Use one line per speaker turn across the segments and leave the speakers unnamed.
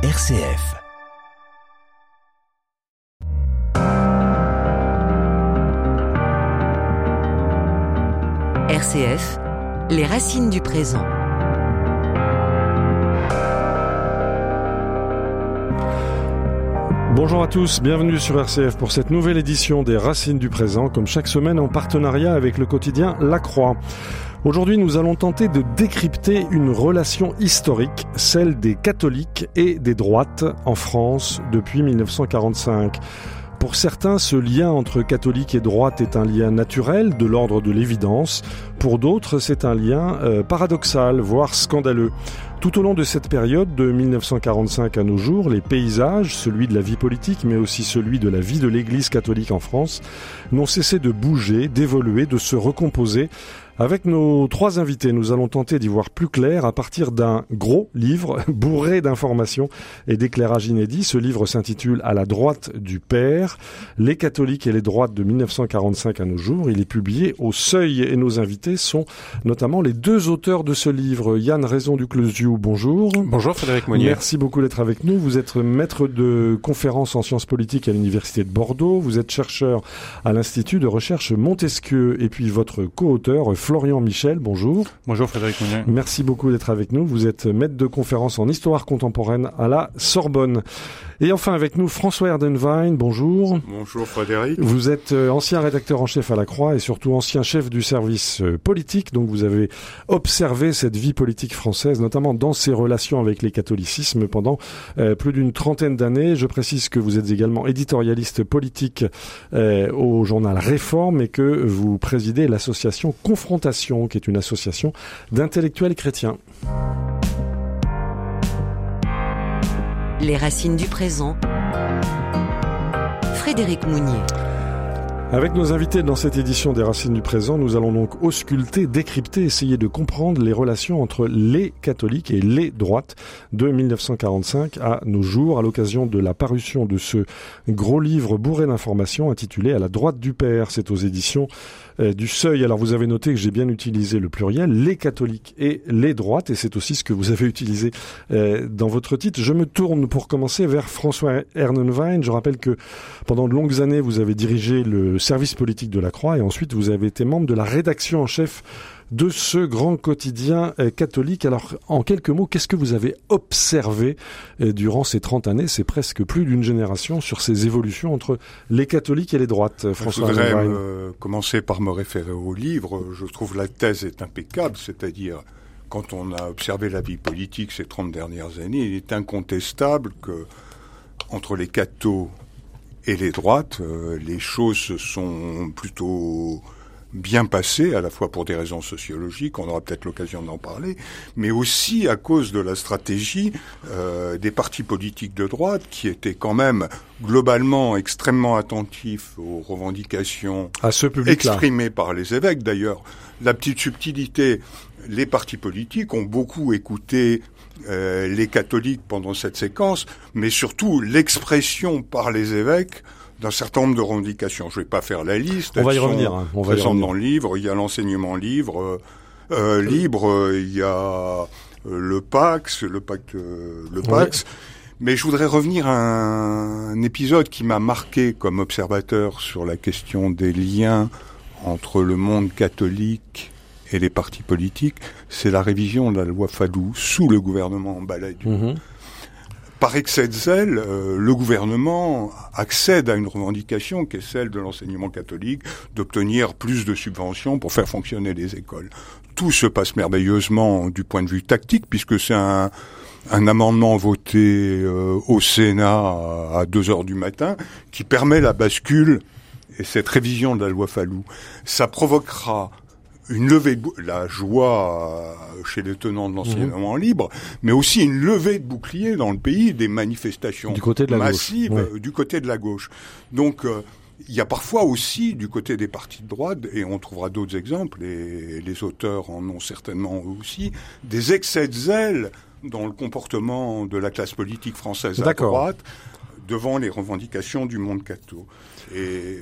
RCF.
RCF, les racines du présent.
Bonjour à tous, bienvenue sur RCF pour cette nouvelle édition des Racines du présent, comme chaque semaine en partenariat avec le quotidien La Croix. Aujourd'hui, nous allons tenter de décrypter une relation historique, celle des catholiques et des droites en France depuis 1945. Pour certains, ce lien entre catholiques et droite est un lien naturel, de l'ordre de l'évidence. Pour d'autres, c'est un lien euh, paradoxal, voire scandaleux. Tout au long de cette période, de 1945 à nos jours, les paysages, celui de la vie politique, mais aussi celui de la vie de l'Église catholique en France, n'ont cessé de bouger, d'évoluer, de se recomposer avec nos trois invités, nous allons tenter d'y voir plus clair à partir d'un gros livre bourré d'informations et d'éclairages inédits. Ce livre s'intitule À la droite du Père, les catholiques et les droites de 1945 à nos jours. Il est publié au Seuil et nos invités sont notamment les deux auteurs de ce livre. Yann Raison du Closiou, bonjour.
Bonjour Frédéric Monnier.
Merci beaucoup d'être avec nous. Vous êtes maître de conférences en sciences politiques à l'Université de Bordeaux. Vous êtes chercheur à l'Institut de recherche Montesquieu et puis votre co-auteur Florian Michel, bonjour.
Bonjour Frédéric Mounier.
Merci beaucoup d'être avec nous. Vous êtes maître de conférence en histoire contemporaine à la Sorbonne. Et enfin avec nous François Erdenwein, bonjour.
Bonjour Frédéric.
Vous êtes euh, ancien rédacteur en chef à la Croix et surtout ancien chef du service euh, politique, donc vous avez observé cette vie politique française, notamment dans ses relations avec les catholicismes pendant euh, plus d'une trentaine d'années. Je précise que vous êtes également éditorialiste politique au journal Réforme et que vous présidez l'association Confrontation, qui est une association d'intellectuels chrétiens.
Les racines du présent. Frédéric Mounier.
Avec nos invités dans cette édition des Racines du présent, nous allons donc ausculter, décrypter, essayer de comprendre les relations entre les catholiques et les droites de 1945 à nos jours, à l'occasion de la parution de ce gros livre bourré d'informations intitulé À la droite du Père. C'est aux éditions euh, du seuil. Alors vous avez noté que j'ai bien utilisé le pluriel, les catholiques et les droites, et c'est aussi ce que vous avez utilisé euh, dans votre titre. Je me tourne pour commencer vers François Ernenwein. Je rappelle que pendant de longues années, vous avez dirigé le service politique de la Croix et ensuite vous avez été membre de la rédaction en chef de ce grand quotidien euh, catholique. Alors, en quelques mots, qu'est-ce que vous avez observé euh, durant ces 30 années? C'est presque plus d'une génération sur ces évolutions entre les catholiques et les droites, euh, François
Je voudrais commencer par me référer au livre. Je trouve la thèse est impeccable, c'est-à-dire quand on a observé la vie politique ces 30 dernières années, il est incontestable que entre les cathos et les droites, les choses sont plutôt bien passé, à la fois pour des raisons sociologiques, on aura peut-être l'occasion d'en parler, mais aussi à cause de la stratégie euh, des partis politiques de droite qui étaient quand même globalement extrêmement attentifs aux revendications
à ce
exprimées par les évêques. D'ailleurs, la petite subtilité, les partis politiques ont beaucoup écouté euh, les catholiques pendant cette séquence, mais surtout l'expression par les évêques d'un certain nombre de revendications. Je ne vais pas faire la liste.
On va y revenir. Hein. On va y revenir.
dans le livre. Il y a l'enseignement libre, euh, euh libre. Euh, il y a euh, le Pax, le pacte, le Pax. Mais je voudrais revenir à un, épisode qui m'a marqué comme observateur sur la question des liens entre le monde catholique et les partis politiques. C'est la révision de la loi Fadou sous le gouvernement Balladur. Mm par excès de zèle, euh, le gouvernement accède à une revendication qui est celle de l'enseignement catholique, d'obtenir plus de subventions pour faire fonctionner les écoles. Tout se passe merveilleusement du point de vue tactique, puisque c'est un, amendement voté euh, au Sénat à 2 heures du matin qui permet la bascule et cette révision de la loi Fallou. Ça provoquera une levée de la joie euh, chez les tenants de l'enseignement mhm. libre, mais aussi une levée de boucliers dans le pays, des manifestations
du côté de la
massives
gauche.
Euh, du côté de la gauche. Donc euh, il y a parfois aussi du côté des partis de droite, et on trouvera d'autres exemples, et les auteurs en ont certainement aussi, des excès de zèle dans le comportement de la classe politique française à droite devant les revendications du monde catho. Et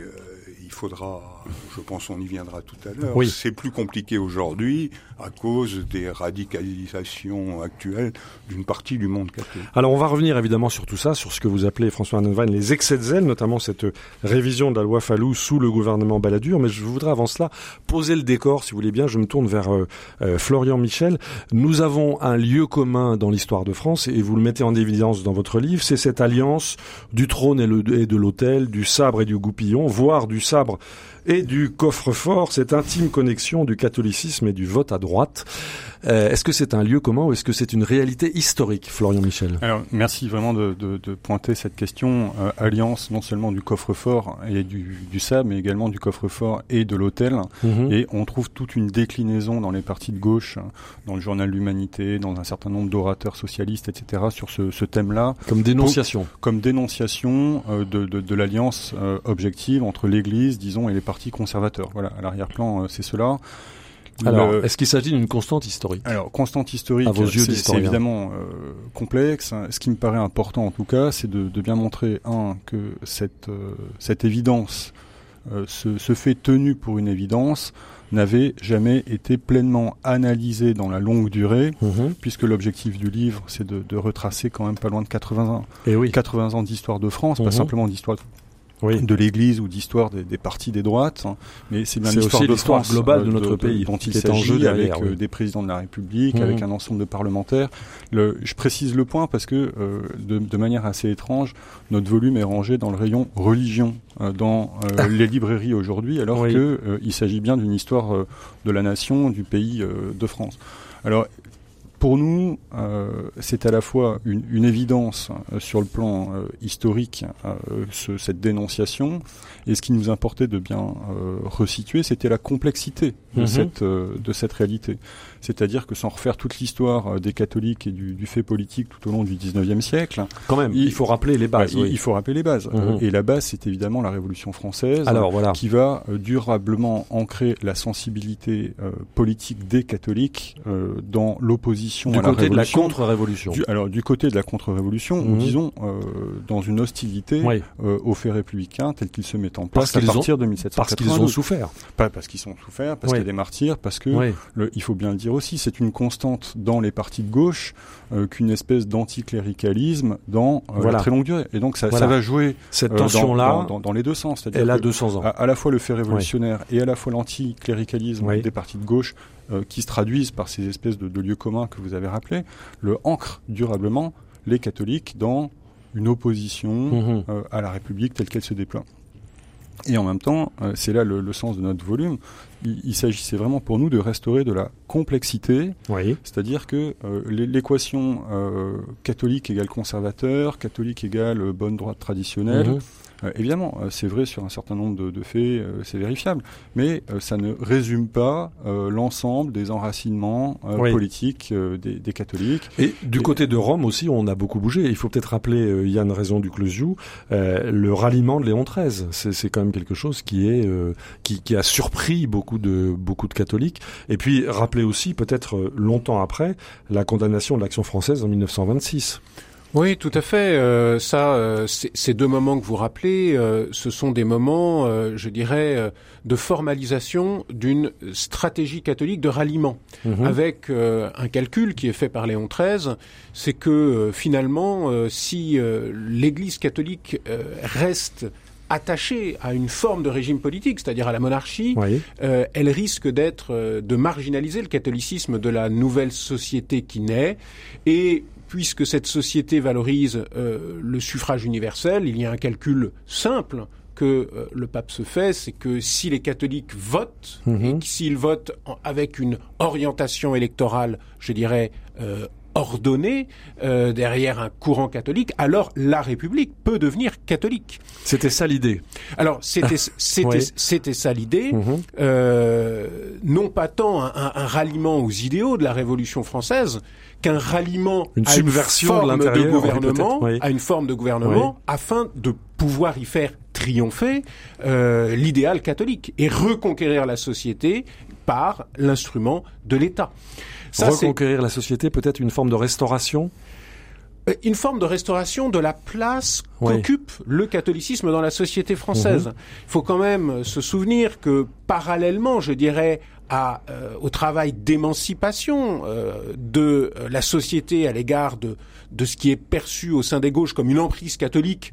il faudra, je pense on y viendra tout à l'heure,
Oui.
c'est plus compliqué aujourd'hui à cause des radicalisations actuelles d'une partie du monde catholique.
Alors on va revenir évidemment sur tout ça, sur ce que vous appelez François Hannenwein les excès de zèle, notamment cette révision de la loi Fallou sous le gouvernement Balladur. Mais je voudrais avant cela poser le décor, si vous voulez bien. Je me tourne vers euh, euh, Florian Michel. Nous avons un lieu commun dans l'histoire de France et vous le mettez en évidence dans votre livre, c'est cette alliance du trône et, le- et de l'autel, du sabre et du goupillon, voire du sabre et du coffre-fort, cette intime connexion du catholicisme et du vote à droite. Euh, est-ce que c'est un lieu commun ou est-ce que c'est une réalité historique, Florian Michel?
Alors, merci vraiment de, de, de pointer cette question. euh, alliance non seulement du coffre-fort et du, du sabre, mais également du coffre-fort et de l'hôtel.
Mhm.
Et on trouve toute une déclinaison dans les partis de gauche, dans le journal L'Humanité, dans un certain nombre d'orateurs socialistes, etc., sur ce, ce thème-là,
Comme dénonciation.
comme dénonciation euh, de, de, de l'alliance euh, objective entre l'Église, disons, et les partis conservateurs. Voilà, à l'arrière-plan, euh, c'est cela.
Alors,
Le-
est-ce qu'il s'agit d'une constante historique?
Alors, constante historique,
À vos yeux
c'est- évidemment euh, complexe. Ce qui me paraît important, en tout cas, c'est de, de bien montrer, un, que cette, euh, cette évidence, euh, ce, ce fait tenu pour une évidence, n'avait jamais été pleinement analysé dans la longue durée,
Mhm.
puisque l'objectif du livre, c'est de, de retracer quand même pas loin de 80 ans,
Et Eh oui.
80 ans d'histoire de France,
Mhm.
pas simplement d'histoire
oui.
de l'Église ou d'histoire des, des partis des droites, hein, mais c'est bien l'histoire de France
globale de
euh,
notre pays
dont il
est en jeu derrière,
avec euh,
oui.
des présidents de la République,
Mhm.
avec un ensemble de parlementaires. Le, je précise le point parce que euh, de, de manière assez étrange, notre volume est rangé dans le rayon religion euh, dans euh, les librairies aujourd'hui, alors
Oui.
que euh, s'agit bien d'une histoire de la nation, du pays euh, de France. Alors pour nous, euh, c'est à la fois une, une évidence euh, sur le plan euh, historique, euh, ce- cette dénonciation, et ce qui nous importait de bien euh, resituer, c'était la complexité de,
Mhm.
cette, euh, de cette réalité. C'est-à-dire que sans refaire toute l'histoire euh, des catholiques et du, du fait politique tout au long du 19e siècle,
Quand même, il,
Il-
faut rappeler les bases.
bah, il-
oui.
il faut rappeler les bases.
Mhm.
Et la base, c'est évidemment la Révolution française
Alors voilà.
qui va euh, durablement ancrer la sensibilité euh, politique des catholiques euh, dans l'opposition
Du
à la
côté de la
révolution.
contre-révolution.
Du- alors du côté de la contre-révolution, ou disons euh, dans une hostilité
Oui,
aux faits républicains tels qu'ils se mettent en
Parce
place à
qu'ils ont-
partir de
parce
1792.
qu'ils ont souffert.
Pas parce qu'ils ont souffert, parce
Oui.
qu'il y a des martyrs, parce que
Oui.
le- il faut bien le dire aussi, c'est une constante dans les partis de gauche euh, qu'une espèce d'anticléricalisme dans euh,
Voilà.
la très longue durée. Et donc ça,
Voilà.
ça va jouer
Cette
euh, dans-
tension-là,
dans, dans- dans les deux sens.
Elle a
que
200 ans.
à, à la fois le fait révolutionnaire et à la fois l'anticléricalisme
Oui.
des partis de gauche qui se traduisent par ces espèces de, de lieux communs que vous avez rappelés, le ancre durablement les catholiques dans une opposition euh, à la République telle qu'elle se déploie. Et en même temps, euh, c'est là le, le sens de notre volume, il, il s'agissait vraiment pour nous de restaurer de la complexité,
Oui.
c'est-à-dire que euh, l'é- l'équation euh, catholique égale conservateur, catholique égale euh, bonne droite traditionnelle,
Mhm.
Euh, évidemment, euh, c'est vrai sur un certain nombre de, de faits, euh, c'est vérifiable, mais ça ne résume pas l'ensemble des enracinements
Oui.
politiques des, des catholiques.
Et du
Et-
côté de Rome aussi, on a beaucoup bougé. Il faut peut-être rappeler, Yann Raison du Closiou, le ralliement de Léon XIII. C'est, quand même quelque chose qui est qui, qui a surpris beaucoup de beaucoup de catholiques. Et puis rappeler aussi, peut-être longtemps après, la condamnation de l'action française en 1926.
Oui, tout à fait. Euh, ça, euh, ces deux moments que vous rappelez, euh, ce sont des moments, euh, je dirais, euh, de formalisation d'une stratégie catholique de ralliement,
Mhm.
avec euh, un calcul qui est fait par Léon XIII, c'est que euh, finalement, euh, si euh, l'Église catholique euh, reste attachée à une forme de régime politique, c'est-à-dire à la monarchie,
Oui.
euh, elle risque d'être euh, de marginaliser le catholicisme de la nouvelle société qui naît et puisque cette société valorise euh, le suffrage universel, il y a un calcul simple que euh, le pape se fait, c'est que si les catholiques votent, et que s'ils votent en- avec une orientation électorale, je dirais, euh, ordonnée, euh, derrière un courant catholique, alors la République peut devenir catholique.
C'était ça l'idée.
Alors c'était c'était
Oui.
ça l'idée,
Mhm.
euh, non pas tant un ralliement aux idéaux de la Révolution française qu'un ralliement
Une
à
subversion de
une forme
oui,
gouvernement,
oui.
à une forme de gouvernement, afin de pouvoir y faire triompher euh, l'idéal catholique et reconquérir la société par l'instrument de l'État. Ça,
Reconquérir la société, peut-être une forme de restauration?
euh, une forme de restauration de la place
Oui.
qu'occupe le catholicisme dans la société française.
Mhm.
Il faut quand même se souvenir que parallèlement, je dirais, à, euh, au travail d'émancipation euh, de euh, la société à l'égard de, de ce qui est perçu au sein des gauches comme une emprise catholique,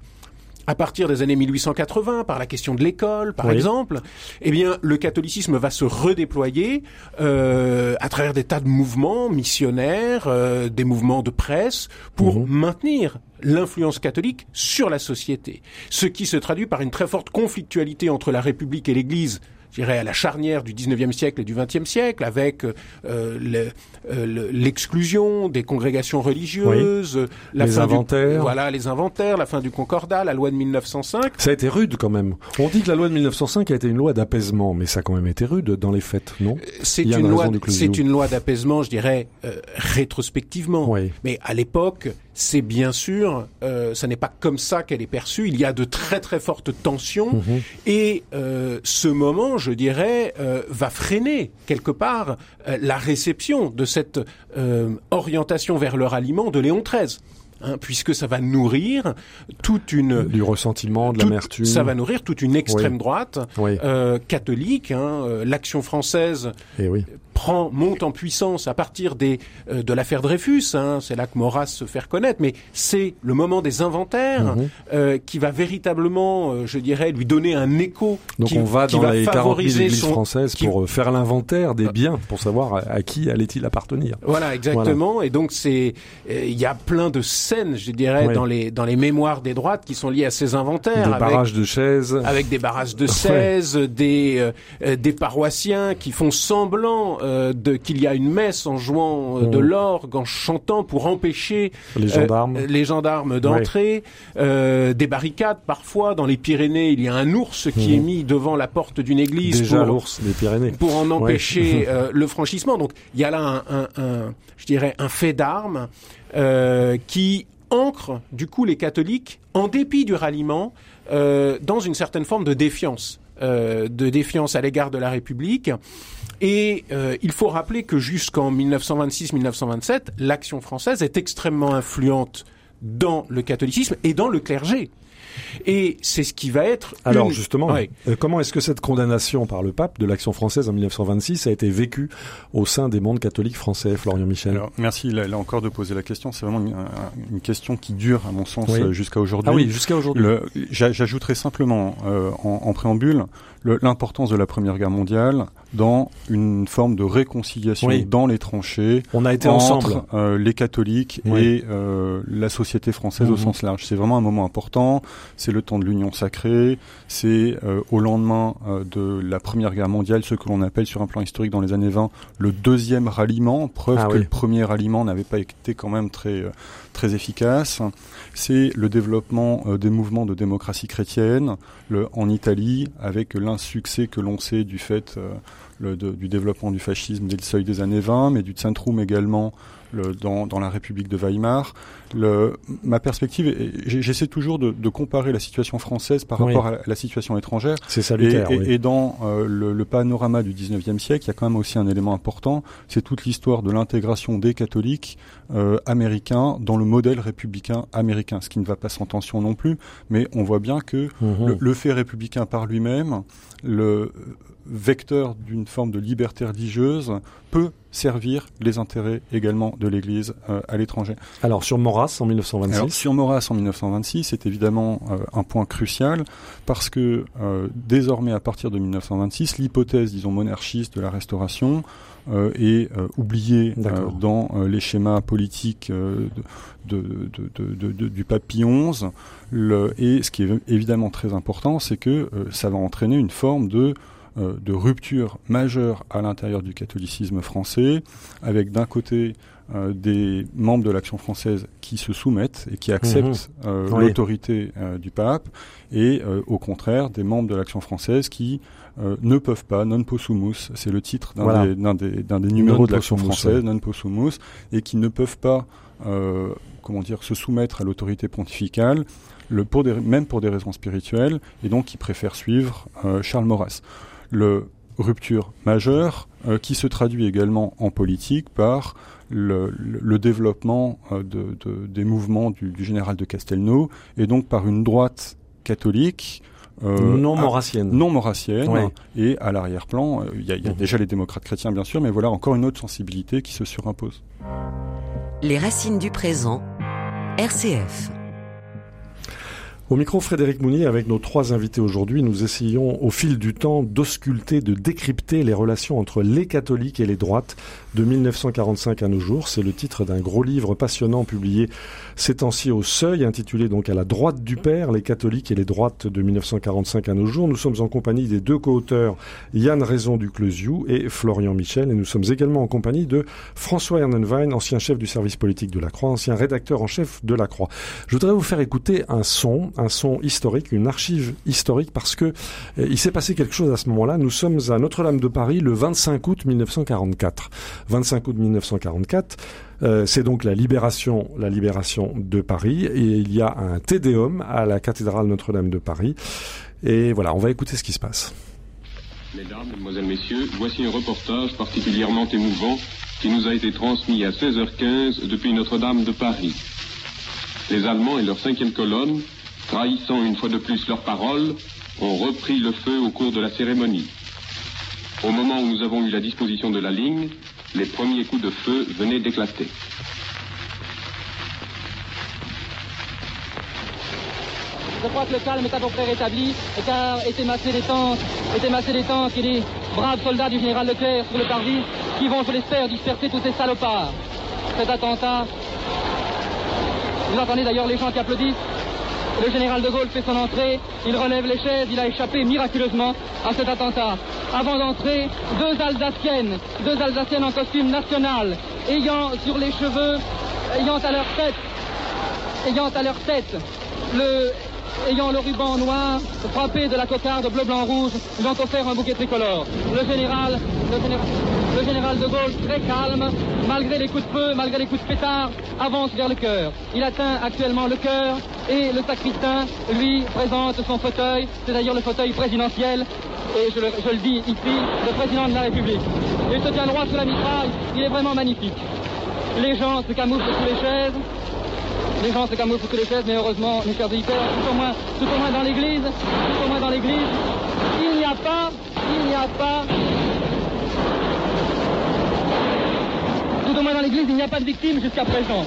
à partir des années 1880, par la question de l'école, par
Oui.
exemple, eh bien, le catholicisme va se redéployer euh, à travers des tas de mouvements missionnaires, euh, des mouvements de presse, pour
Mhm.
maintenir l'influence catholique sur la société. Ce qui se traduit par une très forte conflictualité entre la République et l'Église je dirais à la charnière du 19e siècle et du 20e siècle, avec euh, le- euh, le- l'exclusion des congrégations religieuses, la
Les
fin du-
inventaires.
voilà, les inventaires, la fin du concordat, la loi de 1905.
Ça a été rude quand même. On dit que la loi de 1905 a été une loi d'apaisement, mais ça a quand même été rude dans les faits, non?
C'est une
une
loi,
de
c'est
Clouseau.
une loi d'apaisement, je dirais, euh, rétrospectivement.
Oui.
Mais à l'époque, c'est bien sûr, euh, ça n'est pas comme ça qu'elle est perçue. Il y a de très très fortes tensions
Mhm.
et euh, ce moment, je dirais, euh, va freiner quelque part euh, la réception de cette euh, orientation vers le ralliement de Léon XIII. hein, puisque ça va nourrir toute une
Du ressentiment, de l'amertume.
ça va nourrir toute une extrême
Oui.
droite
Oui.
euh, catholique. Hein, euh, L'action française
Et oui.
Prend monte en puissance à partir des euh, de l'affaire Dreyfus. Hein, c'est là que Maurras se fait reconnaître. Mais c'est le moment des inventaires
Mhm.
euh, qui va véritablement, euh, je dirais, lui donner un écho.
Donc
qui,
on va dans les 40 000
favoriser
églises
son-
françaises
qui-
pour euh, faire l'inventaire des biens, pour savoir à, à qui allait-il appartenir.
Voilà, exactement. Et donc c'est, euh, il y a plein de scènes, je dirais,
Ouais.
dans les dans les mémoires des droites qui sont liées à ces inventaires.
Des
avec-
barrages de chaises.
avec des barrages de 16, des euh, euh, des paroissiens qui font semblant euh, de qu'il y a une messe en jouant euh, de
Mhm.
l'orgue, en chantant pour empêcher
Les gendarmes.
euh, les gendarmes d'entrer, des barricades parfois dans les Pyrénées, il y a un ours qui est mis devant la porte d'une église
Déjà
pour
l'ours des Pyrénées.
pour en empêcher le franchissement. Donc il y a là un, un, un- je dirais un fait d'armes qui ancre du coup les catholiques, en dépit du ralliement, euh, dans une certaine forme de défiance, euh, de défiance à l'égard de la République. Et euh, il faut rappeler que jusqu'en 1926-1927, l'action française est extrêmement influente dans le catholicisme et dans le clergé. Et c'est ce qui va être
Alors
une-
justement,
Ouais.
euh, comment est-ce que cette condamnation par le pape de l'action française en 1926 a été vécue au sein des mondes catholiques français, Florian Michel?
Alors, merci là, là encore de poser la question. C'est vraiment une, un- une question qui dure, à mon sens,
Oui.
euh, jusqu'à aujourd'hui.
Ah oui, jusqu'à aujourd'hui.
J'ajouterai simplement euh, en, en préambule le- l'importance de la Première Guerre mondiale dans une forme de réconciliation
Oui.
dans les tranchées
On a été
entre
ensemble.
euh, les catholiques
Oui.
et euh, la société française
Mhm.
au sens large. C'est vraiment un moment important. C'est le temps de l'union sacrée. C'est euh, au lendemain euh, de la Première Guerre mondiale, ce que l'on appelle sur un plan historique dans les années 20 le deuxième ralliement. Preuve
Ah
que
oui.
le premier ralliement n'avait pas été quand même très très efficace. C'est le développement des mouvements de démocratie chrétienne le, en Italie, avec l'insuccès que l'on sait du fait euh, du développement du fascisme dès le seuil des années 20, mais du Zentrum également le, dans, dans la République de Weimar. Le, ma perspective, j'essaie toujours de, de comparer la situation française par
Oui.
rapport à la, situation étrangère.
C'est salutaire.
et-
oui.
et dans euh, le, le panorama du 19e siècle, il y a quand même aussi un élément important, c'est toute l'histoire de l'intégration des catholiques euh, américains dans le modèle républicain américain, ce qui ne va pas sans tension non plus, mais on voit bien que
Mhm.
le, le fait républicain par lui-même, le vecteur d'une forme de liberté religieuse, peut servir les intérêts également de l'Église euh, à l'étranger.
Alors sur Maurras en 1926.
Alors, sur Maurras en 1926, c'est évidemment euh, un point crucial parce que euh, désormais, à partir de 1926, l'hypothèse, disons, monarchiste de la Restauration est oubliée dans les schémas politiques de, de, de, du XI. Le, et ce qui est évidemment très important, c'est que ça va entraîner une forme de euh, de rupture majeure à l'intérieur du catholicisme français, avec d'un côté euh, des membres de l'Action française qui se soumettent et qui acceptent euh,
Oui.
l'autorité euh, du pape, et euh, au contraire des membres de l'Action française qui euh, ne peuvent pas, non possumus, c'est le titre d'un
Voilà.
des, numéros
Non
de l'Action française,
ouais.
non possumus, et qui ne peuvent pas, euh, comment dire, se soumettre à l'autorité pontificale, le, pour des, même pour des raisons spirituelles, et donc qui préfèrent suivre euh, Charles Maurras. Le rupture majeure, qui se traduit également en politique par le, le développement de, de, des mouvements du, du, général de Castelnau et donc par une droite catholique
euh, non maurassienne.
Non maurassienne. Et à l'arrière-plan, il y a, y a mmh. déjà les démocrates chrétiens, bien sûr, mais voilà encore une autre sensibilité qui se surimpose.
Les racines du présent, RCF.
Au micro Frédéric Mounier, avec nos trois invités aujourd'hui, nous essayons au fil du temps d'ausculter, de décrypter les relations entre les catholiques et les droites de 1945 à nos jours. C'est le titre d'un gros livre passionnant publié ces temps-ci au Seuil, intitulé donc à la droite du Père, les catholiques et les droites de 1945 à nos jours. Nous sommes en compagnie des deux co-auteurs Yann Raison du Clesiou et Florian Michel, et nous sommes également en compagnie de François Ernenwein, ancien chef du service politique de la Croix, ancien rédacteur en chef de la Croix. Je voudrais vous faire écouter un son, son historique, une archive historique, parce que eh, il s'est passé quelque chose à ce moment-là. Nous sommes à Notre-Dame de Paris le 25 août 1944. 25 août 1944. Euh, c'est donc la libération, la libération de Paris, et il y a un tédéum à la cathédrale Notre-Dame de Paris. Et voilà, on va écouter ce qui se passe.
Mesdames, Mesdemoiselles, Messieurs, voici un reportage particulièrement émouvant qui nous a été transmis à 16h15 depuis Notre-Dame de Paris. Les Allemands et leur cinquième colonne, trahissant une fois de plus leurs paroles, ont repris le feu au cours de la cérémonie. Au moment où nous avons eu la disposition de la ligne, les premiers coups de feu venaient d'éclater.
Je crois que le calme est à peu près rétabli, car étaient massés des tanks, étaient massés des tanks et des braves soldats du général Leclerc sur le parvis qui vont, je l'espère, disperser tous ces salopards. Cet attentat, vous entendez d'ailleurs les gens qui applaudissent, le général de Gaulle fait son entrée, il relève les chaises, il a échappé miraculeusement à cet attentat. Avant d'entrer, deux Alsaciennes, deux Alsaciennes en costume national, ayant sur les cheveux, ayant à leur tête, ayant à leur tête le ayant le ruban noir frappé de la cocarde bleu, blanc, rouge, lui ont offert un bouquet tricolore. Le général, le général, de Gaulle, très calme, malgré les coups de feu, malgré les coups de pétard, avance vers le cœur. Il atteint actuellement le cœur et le sacristain lui présente son fauteuil, c'est d'ailleurs le fauteuil présidentiel, et je le, dis ici, le président de la République. Il se tient droit sous la mitraille, il est vraiment magnifique. Les gens se camouflent sous les chaises, les gens se camouflent sous les chaises, mais heureusement, mes chers auditeurs, tout au moins, tout au moins dans l'église, tout au moins dans l'église, il n'y a pas, il n'y a pas, tout au moins dans l'église, il n'y a pas de victimes jusqu'à présent.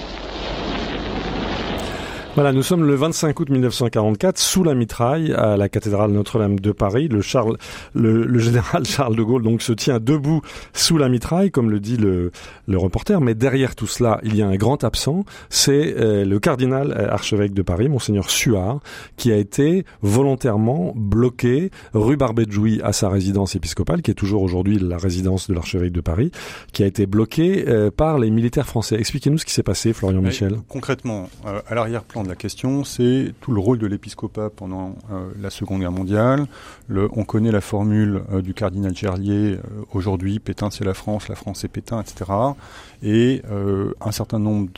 Voilà, nous sommes le 25 août 1944 sous la mitraille à la cathédrale Notre-Dame de Paris. Le, Charles, le, le, général Charles de Gaulle donc se tient debout sous la mitraille, comme le dit le, le reporter. Mais derrière tout cela, il y a un grand absent. C'est euh, le cardinal euh, archevêque de Paris, monseigneur Suard, qui a été volontairement bloqué rue Barbet de Jouy à sa résidence épiscopale, qui est toujours aujourd'hui la résidence de l'archevêque de Paris, qui a été bloqué euh, par les militaires français. Expliquez-nous ce qui s'est passé, Florian Michel.
Concrètement, euh, à l'arrière-plan la question, c'est tout le rôle de l'épiscopat pendant euh, la Seconde Guerre mondiale. Le, on connaît la formule euh, du cardinal Gerlier, euh, aujourd'hui Pétain c'est la France, la France c'est Pétain, etc. Et un certain nombre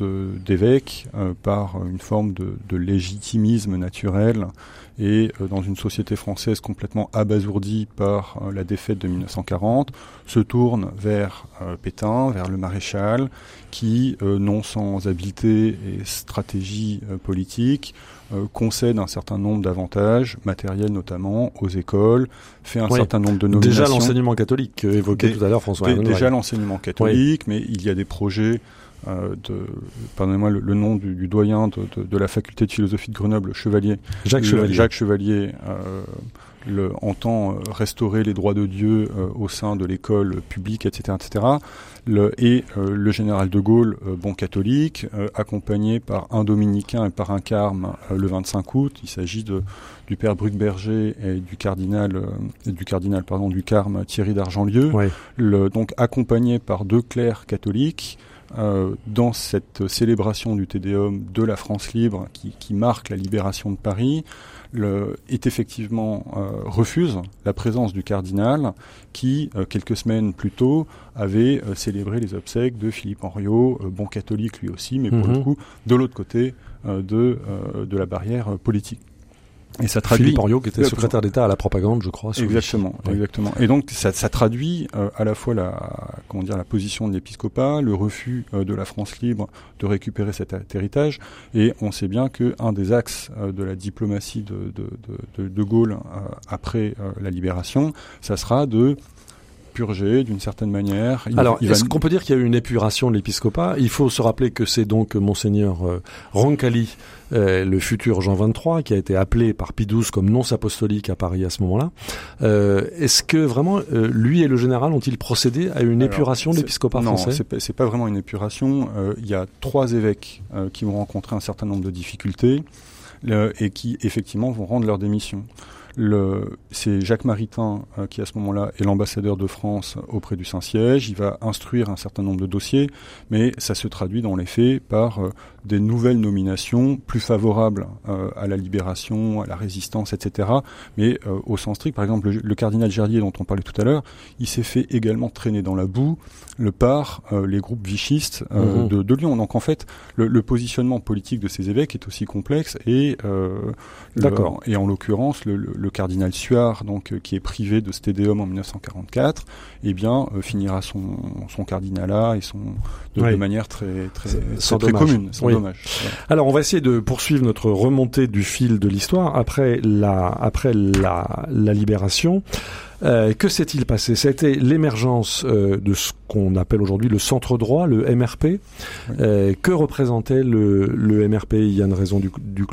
d'évêques, par une forme de légitimisme naturel, et dans une société française complètement abasourdie par la défaite de 1940, se tournent vers Pétain, vers le maréchal, qui, non sans habileté et stratégie politique, euh, concède un certain nombre d'avantages, matériels notamment, aux écoles, fait un certain nombre de nominations.
Déjà l'enseignement catholique évoqué tout à l'heure François.
déjà l'enseignement catholique, mais il y a des projets euh, de, pardonnez-moi le, nom du, du doyen de, de, de, la faculté de philosophie de Grenoble, Chevalier.
Jacques Chevalier.
Jacques Chevalier euh, le, entend euh, restaurer les droits de Dieu euh, au sein de l'école publique, etc., etc. Le, et euh, le général de Gaulle, bon catholique, accompagné par un dominicain et par un carme le 25 août. Il s'agit de du père Bruckberger et du cardinal, et du cardinal pardon du carme Thierry d'Argentlieu.
Oui.
Le, donc accompagné par deux clercs catholiques. Euh, dans cette célébration du Tédéum de la France libre qui, qui marque la libération de Paris, le, est effectivement euh, refuse la présence du cardinal qui, euh, quelques semaines plus tôt, avait célébré les obsèques de Philippe Henriot, bon catholique lui aussi, mais pour
Mhm.
le coup de l'autre côté de, de la barrière politique.
Et ça traduit Philippe Oriot, qui était secrétaire d'État à la propagande, je crois.
Exactement, exactement. Et donc ça, ça traduit euh, à la fois la comment dire la position de l'épiscopat, le refus euh, de la France libre de récupérer cet, héritage. Et on sait bien que un des axes euh, de la diplomatie de de, de, de Gaulle après la libération, ça sera de d'une certaine manière.
Alors, est-ce qu'on peut dire qu'il y a eu une épuration de l'épiscopat? Il faut se rappeler que c'est donc monseigneur euh, Roncalli, euh, le futur Jean XXIII, qui a été appelé par Pie XII comme nonce apostolique à Paris à ce moment-là. Euh, est-ce que vraiment lui et le général ont-ils procédé à une épuration de l'épiscopat français?
Non, c'est pas vraiment une épuration. Il y a trois évêques qui vont rencontrer un certain nombre de difficultés et qui effectivement vont rendre leur démission c'est Jacques Maritain euh, qui à ce moment-là est l'ambassadeur de France auprès du Saint-Siège. Il va instruire un certain nombre de dossiers, mais ça se traduit dans les faits par euh, des nouvelles nominations plus favorables euh, à la libération, à la résistance, etc. Mais au sens strict, par exemple, le, cardinal Gerlier dont on parlait tout à l'heure, il s'est fait également traîner dans la boue le par les groupes vichistes mmh. de, Lyon. Donc en fait, le, positionnement politique de ces évêques est aussi complexe et, D'accord. et en l'occurrence, le, le cardinal Suard, donc euh, qui est privé de stédéum en 1944, eh bien euh, finira son, son cardinalat et son de, manière très très, très, commune, dommage.
Alors on va essayer de poursuivre notre remontée du fil de l'histoire après la après la, la libération. Euh, que s'est-il passé? C'était l'émergence de ce qu'on appelle aujourd'hui le centre droit, le MRP. que représentait le, le MRP Yann Raison du, du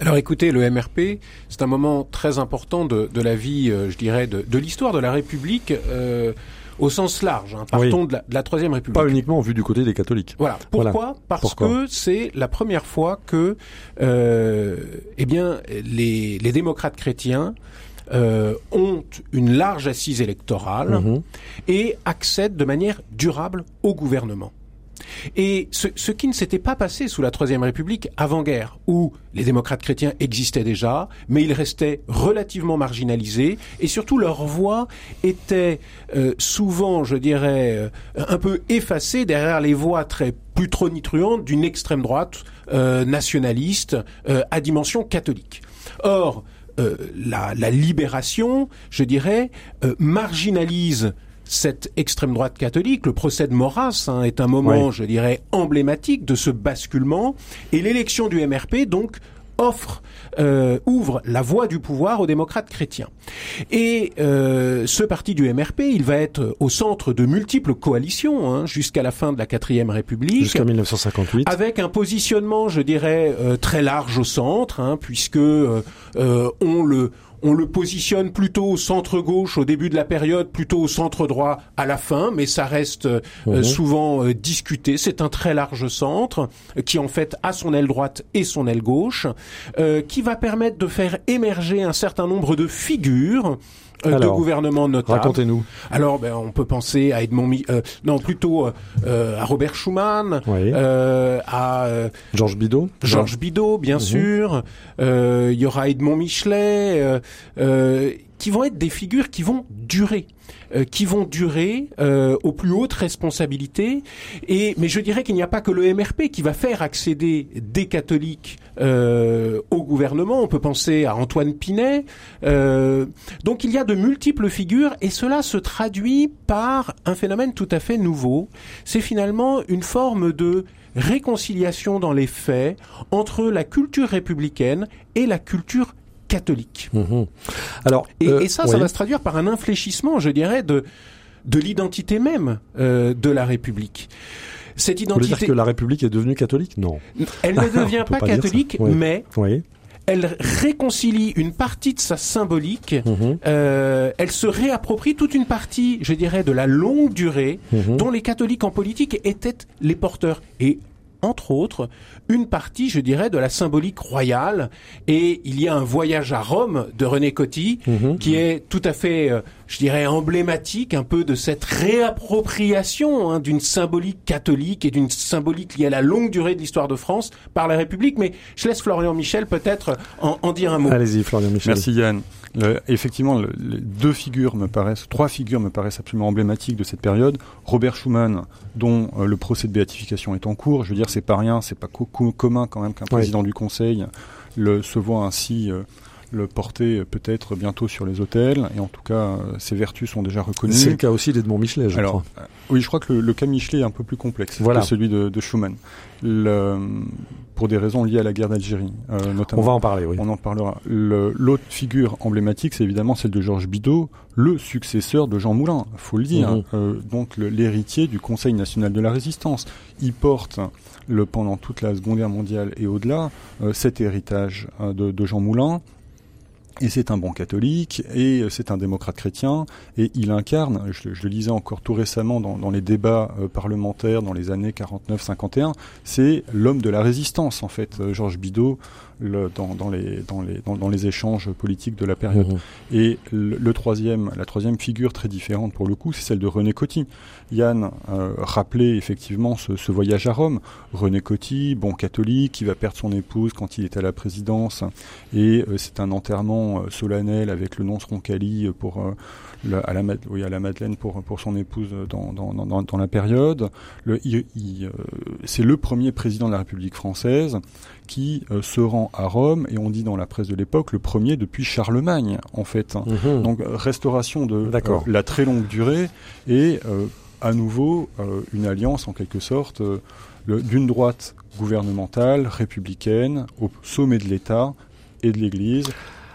alors écoutez, le MRP, c'est un moment très important de, de la vie, euh, je dirais, de, de l'histoire de la République. Au sens large. Hein. Partons de, la, Troisième République.
Pas uniquement vu du côté des catholiques.
Voilà. Pourquoi? Parce que c'est la première fois que, euh, eh bien, les, les démocrates chrétiens euh, ont une large assise électorale mhm. et accèdent de manière durable au gouvernement. Et ce, qui ne s'était pas passé sous la Troisième République avant-guerre, où les démocrates chrétiens existaient déjà, mais ils restaient relativement marginalisés, et surtout leur voix était euh, souvent, je dirais, euh, un peu effacée derrière les voix très plus tronitruantes d'une extrême droite euh, nationaliste à dimension catholique. Or, la, libération, je dirais, marginalise cette extrême droite catholique, le procès de Maurras hein, est un moment, je dirais, emblématique de ce basculement. Et l'élection du MRP, donc, offre, euh, ouvre la voie du pouvoir aux démocrates chrétiens. Et euh, ce parti du MRP, il va être au centre de multiples coalitions hein, jusqu'à la fin de la quatrième République.
Jusqu'en 1958.
Avec un positionnement, je dirais, euh, très large au centre, hein, puisque on le on le positionne plutôt au centre gauche au début de la période, plutôt au centre droit à la fin, mais ça reste euh, mhm. souvent euh, discuté. C'est un très large centre euh, qui en fait a son aile droite et son aile gauche, qui va permettre de faire émerger un certain nombre de figures euh, de gouvernement notables.
Racontez-nous.
Alors, ben, on peut penser à Edmond, euh, non, plutôt euh, à Robert Schuman, euh, à
Georges Bidault.
Georges Bidault, bien mhm. sûr. Il y aura Edmond Michelet, qui vont être des figures qui vont durer. Euh, qui vont durer euh, aux plus hautes responsabilités. Et mais je dirais qu'il n'y a pas que le MRP qui va faire accéder des catholiques euh, au gouvernement. On peut penser à Antoine Pinet. donc il y a de multiples figures et cela se traduit par un phénomène tout à fait nouveau. C'est finalement une forme de réconciliation dans les faits entre la culture républicaine et la culture catholique.
Mhm. Alors,
et, euh, ça, ça va se traduire par un infléchissement, je dirais, de de l'identité même euh, de la République.
Cette identité. Vous dire que la République est devenue catholique? Non.
Elle ne devient pas, catholique, mais elle réconcilie une partie de sa symbolique, mhm. euh, elle se réapproprie toute une partie, je dirais, de la longue durée mhm. dont les catholiques en politique étaient les porteurs. Et entre autres, une partie, je dirais, de la symbolique royale. Et il y a un voyage à Rome de René Coty mhm. qui est tout à fait, euh, je dirais, emblématique un peu de cette réappropriation hein, d'une symbolique catholique et d'une symbolique liée à la longue durée de l'histoire de France par la République. Mais je laisse Florian Michel peut-être en, en dire un mot.
Allez-y, Florian Michel.
Merci Yann. Euh, effectivement, les deux figures me paraissent, trois figures me paraissent absolument emblématiques de cette période. Robert Schuman, dont euh, le procès de béatification est en cours. Je veux dire, c'est pas rien, c'est pas commun quand même qu'un président du Conseil le, se voit ainsi le porter peut-être bientôt sur les hôtels, et en tout cas, ses vertus sont déjà reconnues.
C'est le cas aussi d'Edmond Michelet, je
Alors,
crois.
oui, je crois que le, le, cas Michelet est un peu plus complexe
voilà.
que celui de, de Schumann. Le, pour des raisons liées à la guerre d'Algérie, euh, notamment.
On va en parler, oui.
On en parlera. L'autre figure emblématique, c'est évidemment celle de Georges Bidault, le successeur de Jean Moulin, faut le dire.
Mhm.
Euh, donc l'héritier du Conseil national de la résistance. Il porte le, pendant toute la Seconde Guerre mondiale et au-delà euh, cet héritage de, de Jean Moulin. Et c'est un bon catholique, et c'est un démocrate chrétien, et il incarne, je, le lisais encore tout récemment dans, dans les débats euh, parlementaires dans les années 49-51, c'est l'homme de la résistance en fait, euh, Georges Bidault, le, dans, dans, les, dans, les, dans, dans, les échanges politiques de la période.
Mhm.
Et le, le, troisième, la troisième figure très différente pour le coup, c'est celle de René Coty. Yann euh, rappelait effectivement ce, ce, voyage à Rome. René Coty, bon catholique, qui va perdre son épouse quand il est à la présidence, et euh, c'est un enterrement euh, solennel avec le nonce Roncalli pour euh, le, à, la, oui, à la Madeleine pour, pour son épouse dans, dans, dans, dans la période. Le, il, il, c'est le premier président de la République française qui euh, se rend à Rome et on dit dans la presse de l'époque le premier depuis Charlemagne en fait.
Mhm.
Donc restauration de euh, la très longue durée et euh, à nouveau une alliance en quelque sorte d'une droite gouvernementale républicaine au sommet de l'État et de l'Église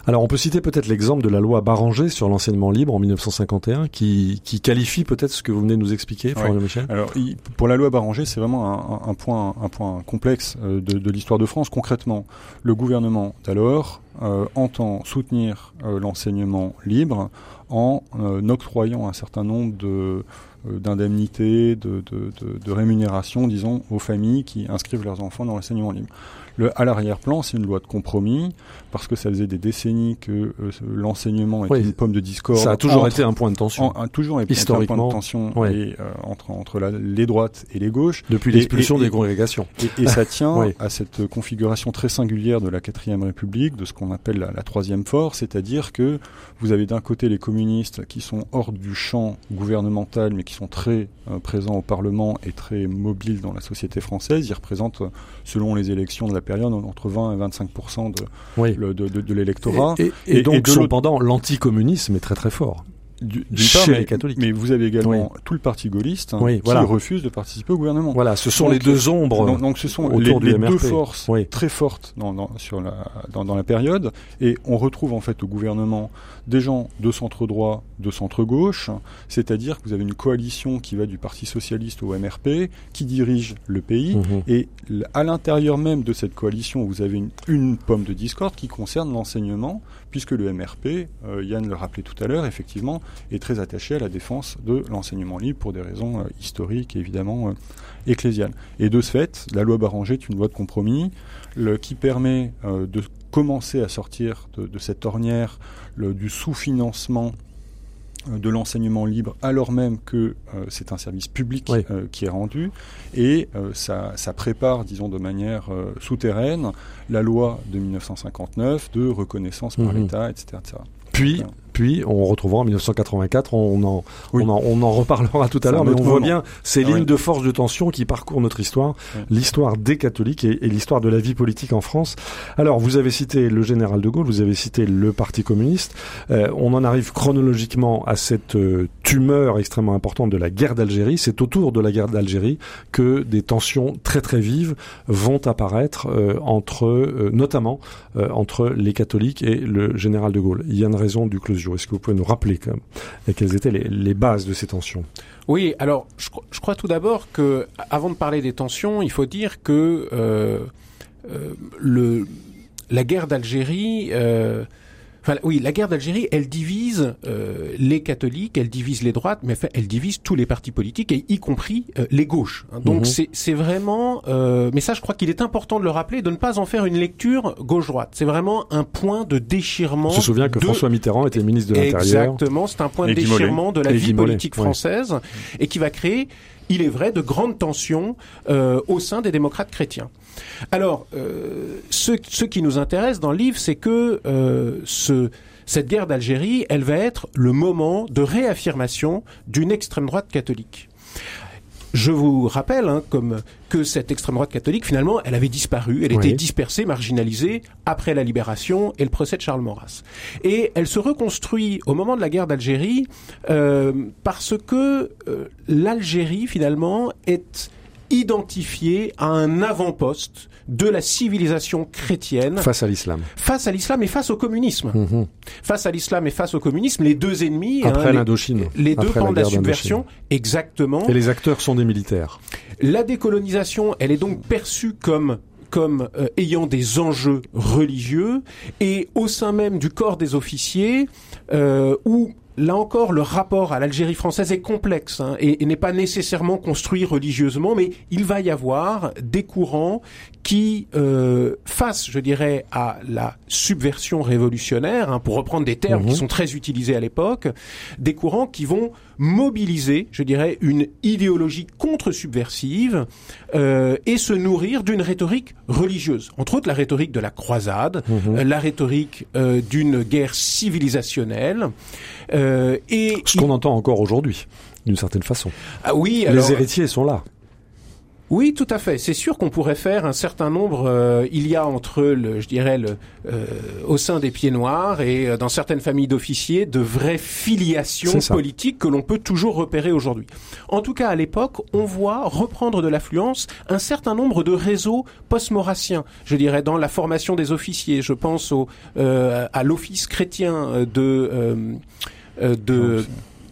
alors on peut citer peut-être l'exemple de la loi Barranger sur l'enseignement libre en 1951 qui, qui qualifie peut-être ce que vous venez de nous expliquer, Florian
ouais.
Michel?
Alors pour la loi Barranger, c'est vraiment un, un, point, un point complexe euh, de, de l'histoire de France. Concrètement, le gouvernement d'alors euh, entend soutenir euh, l'enseignement libre en euh, octroyant un certain nombre de d'indemnités, de, de, de, de rémunérations, disons, aux familles qui inscrivent leurs enfants dans l'enseignement libre. Le, à l'arrière-plan, c'est une loi de compromis, parce que ça faisait des décennies que euh, l'enseignement était
oui,
une pomme de discorde.
Ça a toujours
entre,
été un point de tension.
En, toujours
Historiquement,
un point de tension
oui.
et, euh, entre, entre la, les droites et les gauches.
Depuis l'expulsion des congrégations.
Et, et ça tient
oui.
à cette configuration très singulière de la quatrième République, de ce qu'on appelle la, la troisième force, c'est-à-dire que vous avez d'un côté les communistes qui sont hors du champ gouvernemental, mais qui sont très euh, présents au Parlement et très mobiles dans la société française. Ils représentent, selon les élections de la période, entre 20 et 25% de,
oui.
Le, de, de, de l'électorat.
Et, et, et, donc, cependant, l'anticommunisme est très très fort.
Du,
chez
part, mais,
les catholiques.
Mais vous avez également oui. tout le parti gaulliste hein,
oui,
qui refuse de participer au gouvernement.
Voilà, ce sont
donc,
les deux ombres.
Donc, donc ce sont
les,
les
deux
forces
oui.
très fortes dans, dans, sur la, dans, dans, la période. Et on retrouve en fait au gouvernement des gens de centre droit, de centre gauche, c'est-à-dire que vous avez une coalition qui va du Parti socialiste au MRP, qui dirige le pays. Mmh. Et à l'intérieur même de cette coalition, vous avez une, une pomme de discorde qui concerne l'enseignement, puisque le MRP, euh, Yann le rappelait tout à l'heure, effectivement, est très attaché à la défense de l'enseignement libre pour des raisons euh, historiques et évidemment euh, ecclésiales. Et de ce fait, la loi Barranger est une loi de compromis le, qui permet euh, de commencer à sortir de, de cette ornière le, du sous-financement euh, de l'enseignement libre alors même que euh, c'est un service public
oui.
euh, qui est rendu et euh, ça, ça, prépare, disons de manière euh, souterraine, la loi de 1959 de reconnaissance par mmh. l'État, etc., etc.
Puis, puis, on retrouvera en 1984, on en, oui. on en, on en reparlera tout à l'heure, mais on voit bien ces ah, lignes oui. de force de tension qui parcourent notre histoire, oui. l'histoire des catholiques et, et l'histoire de la vie politique en France. Alors, vous avez cité le général de Gaulle, vous avez cité le Parti communiste. Euh, on en arrive chronologiquement à cette euh, tumeur extrêmement importante de la guerre d'Algérie. C'est autour de la guerre d'Algérie que des tensions très très vives vont apparaître euh, entre, notamment entre les catholiques et le général de Gaulle. Il y a une raison du Est-ce que vous pouvez nous rappeler quand quelles étaient les, bases de ces tensions?
Oui, alors je, je crois tout d'abord que, avant de parler des tensions, il faut dire que euh, euh, le, la guerre d'Algérie euh, Enfin, oui, la guerre d'Algérie, elle divise euh, les catholiques, elle divise les droites, mais enfin, elle divise tous les partis politiques, et y compris euh, les gauches. Donc
Mhm.
c'est c'est vraiment, euh, mais ça, je crois qu'il est important de le rappeler, de ne pas en faire une lecture gauche-droite. C'est vraiment un point de déchirement.
On se souvient que
de...
François Mitterrand était ministre de l'Intérieur.
Exactement, c'est un point de déchirement de la
Et
vie politique française, et qui va créer, il est vrai, de grandes tensions euh, au sein des démocrates chrétiens. Alors, euh, ce, qui nous intéresse dans le livre, c'est que euh, ce cette guerre d'Algérie, elle va être le moment de réaffirmation d'une extrême droite catholique. Je vous rappelle, hein, comme que cette extrême droite catholique, finalement, elle avait disparu, elle était dispersée, marginalisée après la libération et le procès de Charles Maurras. Et elle se reconstruit au moment de la guerre d'Algérie euh, parce que euh, l'Algérie, finalement, est identifiée à un avant-poste de la civilisation chrétienne
face à l'islam.
Face à l'islam et face au communisme. Mhm. Face à l'islam et face au communisme, les deux ennemis.
Après hein, l'Indochine.
Les, deux camps de la subversion, exactement.
Et les acteurs sont des militaires.
La décolonisation, elle est donc perçue comme comme euh, ayant des enjeux religieux et au sein même du corps des officiers euh, où là encore, le rapport à l'Algérie française est complexe hein, et, n'est pas nécessairement construit religieusement, mais il va y avoir des courants qui, euh, face, je dirais, à la subversion révolutionnaire, hein, pour reprendre des termes qui mhm. sont très utilisés à l'époque, des courants qui vont mobiliser, je dirais, une idéologie contre-subversive euh, et se nourrir d'une rhétorique religieuse, entre autres la rhétorique de la croisade, mhm. euh, la rhétorique euh, d'une guerre civilisationnelle.
Euh, et ce qu'on entend encore aujourd'hui, d'une certaine façon.
Ah oui,
les héritiers sont là.
Oui, tout à fait. C'est sûr qu'on pourrait faire un certain nombre. Euh, il y a entre, le, je dirais, le, euh, au sein des pieds noirs et euh, dans certaines familles d'officiers, de vraies filiations politiques que l'on peut toujours repérer aujourd'hui. En tout cas, à l'époque, on voit reprendre de l'affluence un certain nombre de réseaux post-maurassiens. Je dirais dans la formation des officiers. Je pense au, à l'office chrétien de de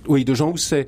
oui de Jean Housset.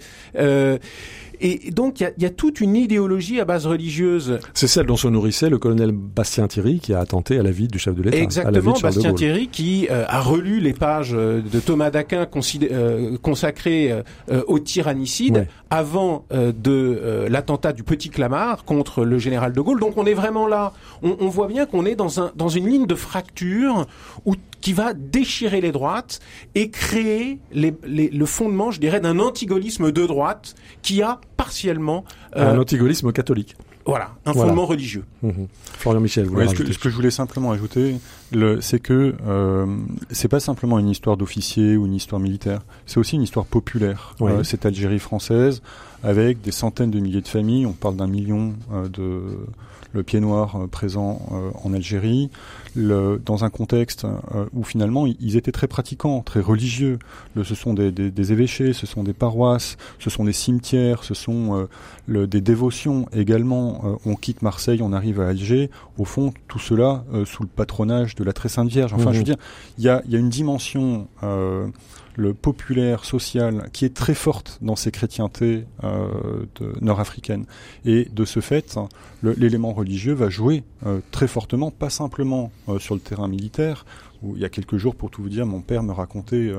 Et donc, il y a, toute une idéologie à base religieuse.
C'est celle dont se nourrissait le colonel Bastien Thierry, qui a attenté à la vie du chef de l'État.
Exactement, Bastien Thierry, qui euh, a relu les pages euh, de Thomas d'Aquin euh, consacrées au tyrannicide avant de l'attentat du Petit Clamart contre le général de Gaulle. Donc, on est vraiment là. On, on voit bien qu'on est dans, un, dans une ligne de fracture où qui va déchirer les droites et créer les, les, le fondement, je dirais, d'un antigolisme de droite qui a partiellement...
Euh, un antigolisme catholique.
Voilà, un fondement religieux.
Mmh. Florian Michel, vous
ce, que, ce, que, je voulais simplement ajouter, c'est que euh, c'est pas simplement une histoire d'officier ou une histoire militaire, c'est aussi une histoire populaire. Euh, cette Algérie française, avec des centaines de milliers de familles, on parle d'un million euh, de le pied noir euh, présent euh, en Algérie, le, dans un contexte euh, où finalement ils étaient très pratiquants, très religieux. Le, ce sont des, des, des, évêchés, ce sont des paroisses, ce sont des cimetières, ce sont le, des dévotions également. on quitte Marseille, on arrive à Alger. Au fond, tout cela sous le patronage de la Très Sainte Vierge. Enfin, je veux mmh. dire, il y a, y a, une dimension le populaire, social, qui est très forte dans ces chrétientés euh, nord-africaines. Et de ce fait, l'élément religieux va jouer euh, très fortement, pas simplement euh, sur le terrain militaire, où il y a quelques jours, pour tout vous dire, mon père me racontait,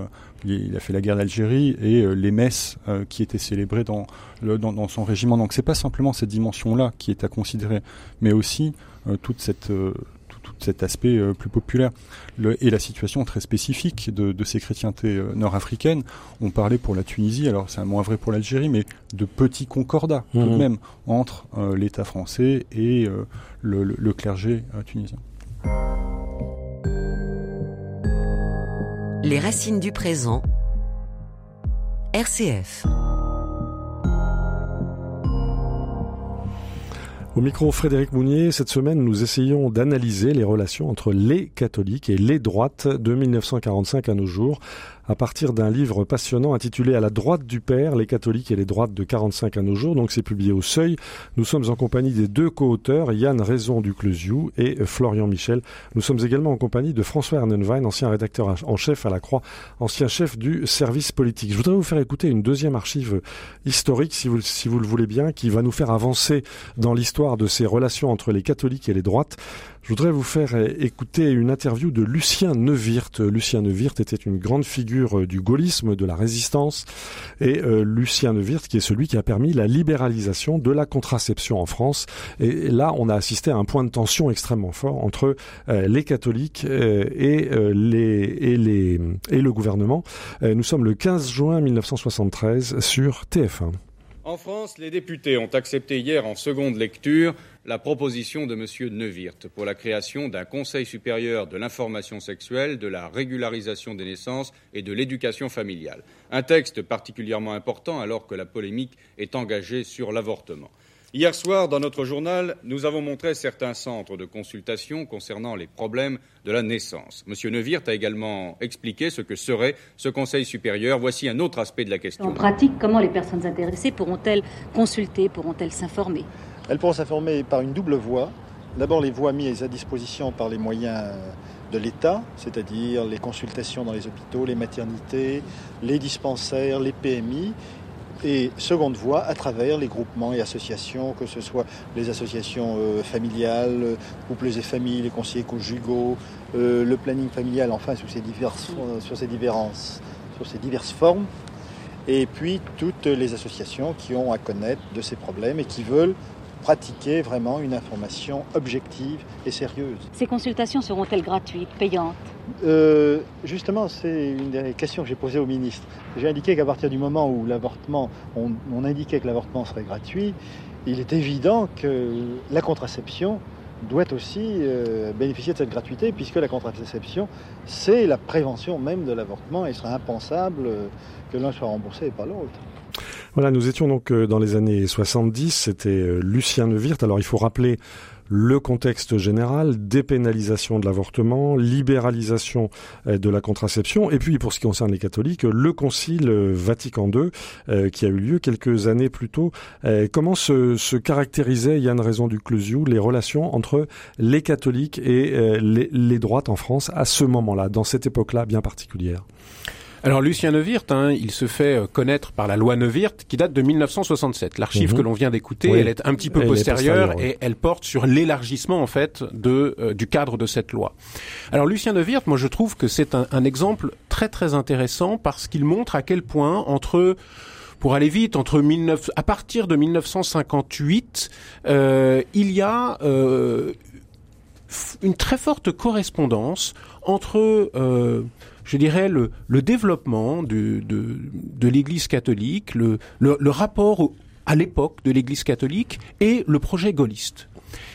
il, a fait la guerre d'Algérie et les messes qui étaient célébrées dans, dans, dans, son régiment. Donc c'est pas simplement cette dimension-là qui est à considérer, mais aussi toute cette cet aspect euh, plus populaire. Le, et la situation très spécifique de, de ces chrétientés euh, nord-africaines. On parlait pour la Tunisie, alors c'est un moins vrai pour l'Algérie, mais de petits concordats tout de mhm. même entre euh, l'État français et le, le, clergé tunisien.
Les racines du présent. RCF.
Au micro Frédéric Mounier, cette semaine nous essayons d'analyser les relations entre les catholiques et les droites de 1945 à nos jours à partir d'un livre passionnant intitulé À la droite du Père, les catholiques et les droites de 45 à nos jours. Donc c'est publié au Seuil. Nous sommes en compagnie des deux co-auteurs, Yann Raison du Clesiou et Florian Michel. Nous sommes également en compagnie de François Ernenwein, ancien rédacteur en chef à la Croix, ancien chef du service politique. Je voudrais vous faire écouter une deuxième archive historique, si vous, si vous le voulez bien, qui va nous faire avancer dans l'histoire de ces relations entre les catholiques et les droites. Je voudrais vous faire écouter une interview de Lucien Neuwirth. Lucien Neuwirth était une grande figure euh, du gaullisme, de la résistance, et euh, Lucien Neuwirth qui est celui qui a permis la libéralisation de la contraception en France. Et, là, on a assisté à un point de tension extrêmement fort entre euh, les catholiques et, les, et, les, et le gouvernement. nous sommes le 15 juin 1973 sur TF1.
En France, les députés ont accepté hier en seconde lecture la proposition de M. Neuwirth pour la création d'un Conseil supérieur de l'information sexuelle, de la régularisation des naissances et de l'éducation familiale. Un texte particulièrement important alors que la polémique est engagée sur l'avortement. Hier soir, dans notre journal, nous avons montré certains centres de consultation concernant les problèmes de la naissance. M. Neuwirth a également expliqué ce que serait ce Conseil supérieur. Voici un autre aspect de la question.
En pratique, comment les personnes intéressées pourront-elles consulter, pourront-elles s'informer?
Elles pourront s'informer par une double voie. D'abord, les voies mises à disposition par les moyens de l'État, c'est-à-dire les consultations dans les hôpitaux, les maternités, les dispensaires, les PMI, et seconde voie à travers les groupements et associations, que ce soit les associations euh, familiales, couples et familles, les conseillers conjugaux, euh, le planning familial, enfin sous ces diverses, euh, sur, ces sur ces diverses formes, et puis toutes les associations qui ont à connaître de ces problèmes et qui veulent pratiquer vraiment une information objective et sérieuse.
Ces consultations seront-elles gratuites, payantes?
Euh, Justement, c'est une des questions que j'ai posées au ministre. J'ai indiqué qu'à partir du moment où l'avortement, on, indiquait que l'avortement serait gratuit, il est évident que la contraception doit aussi euh, bénéficier de cette gratuité, puisque la contraception, c'est la prévention même de l'avortement, et il serait impensable que l'un soit remboursé et pas l'autre.
Voilà, nous étions donc euh, dans les années 70, c'était euh, Lucien Neuwirth. Alors il faut rappeler le contexte général, dépénalisation de l'avortement, libéralisation euh, de la contraception, et puis pour ce qui concerne les catholiques, le Concile Vatican II qui a eu lieu quelques années plus tôt. comment se, se caractérisait, Yann Raison du Closiou, les relations entre les catholiques et les, les droites en France à ce moment-là, dans cette époque-là bien particulière?
Alors Lucien Neuwirth, hein, il se fait euh, connaître par la loi Neuwirth qui date de 1967. L'archive mhm. que l'on vient d'écouter, elle est un petit peu postérieure et elle porte sur l'élargissement en fait de euh, du cadre de cette loi. Alors Lucien Neuwirth, moi je trouve que c'est un, un exemple très très intéressant parce qu'il montre à quel point entre pour aller vite, entre 19, à partir de 1958, euh, il y a euh, une très forte correspondance entre euh, je dirais, le, le développement de, de, de l'Église catholique, le, le, le rapport à l'époque de l'Église catholique et le projet gaulliste.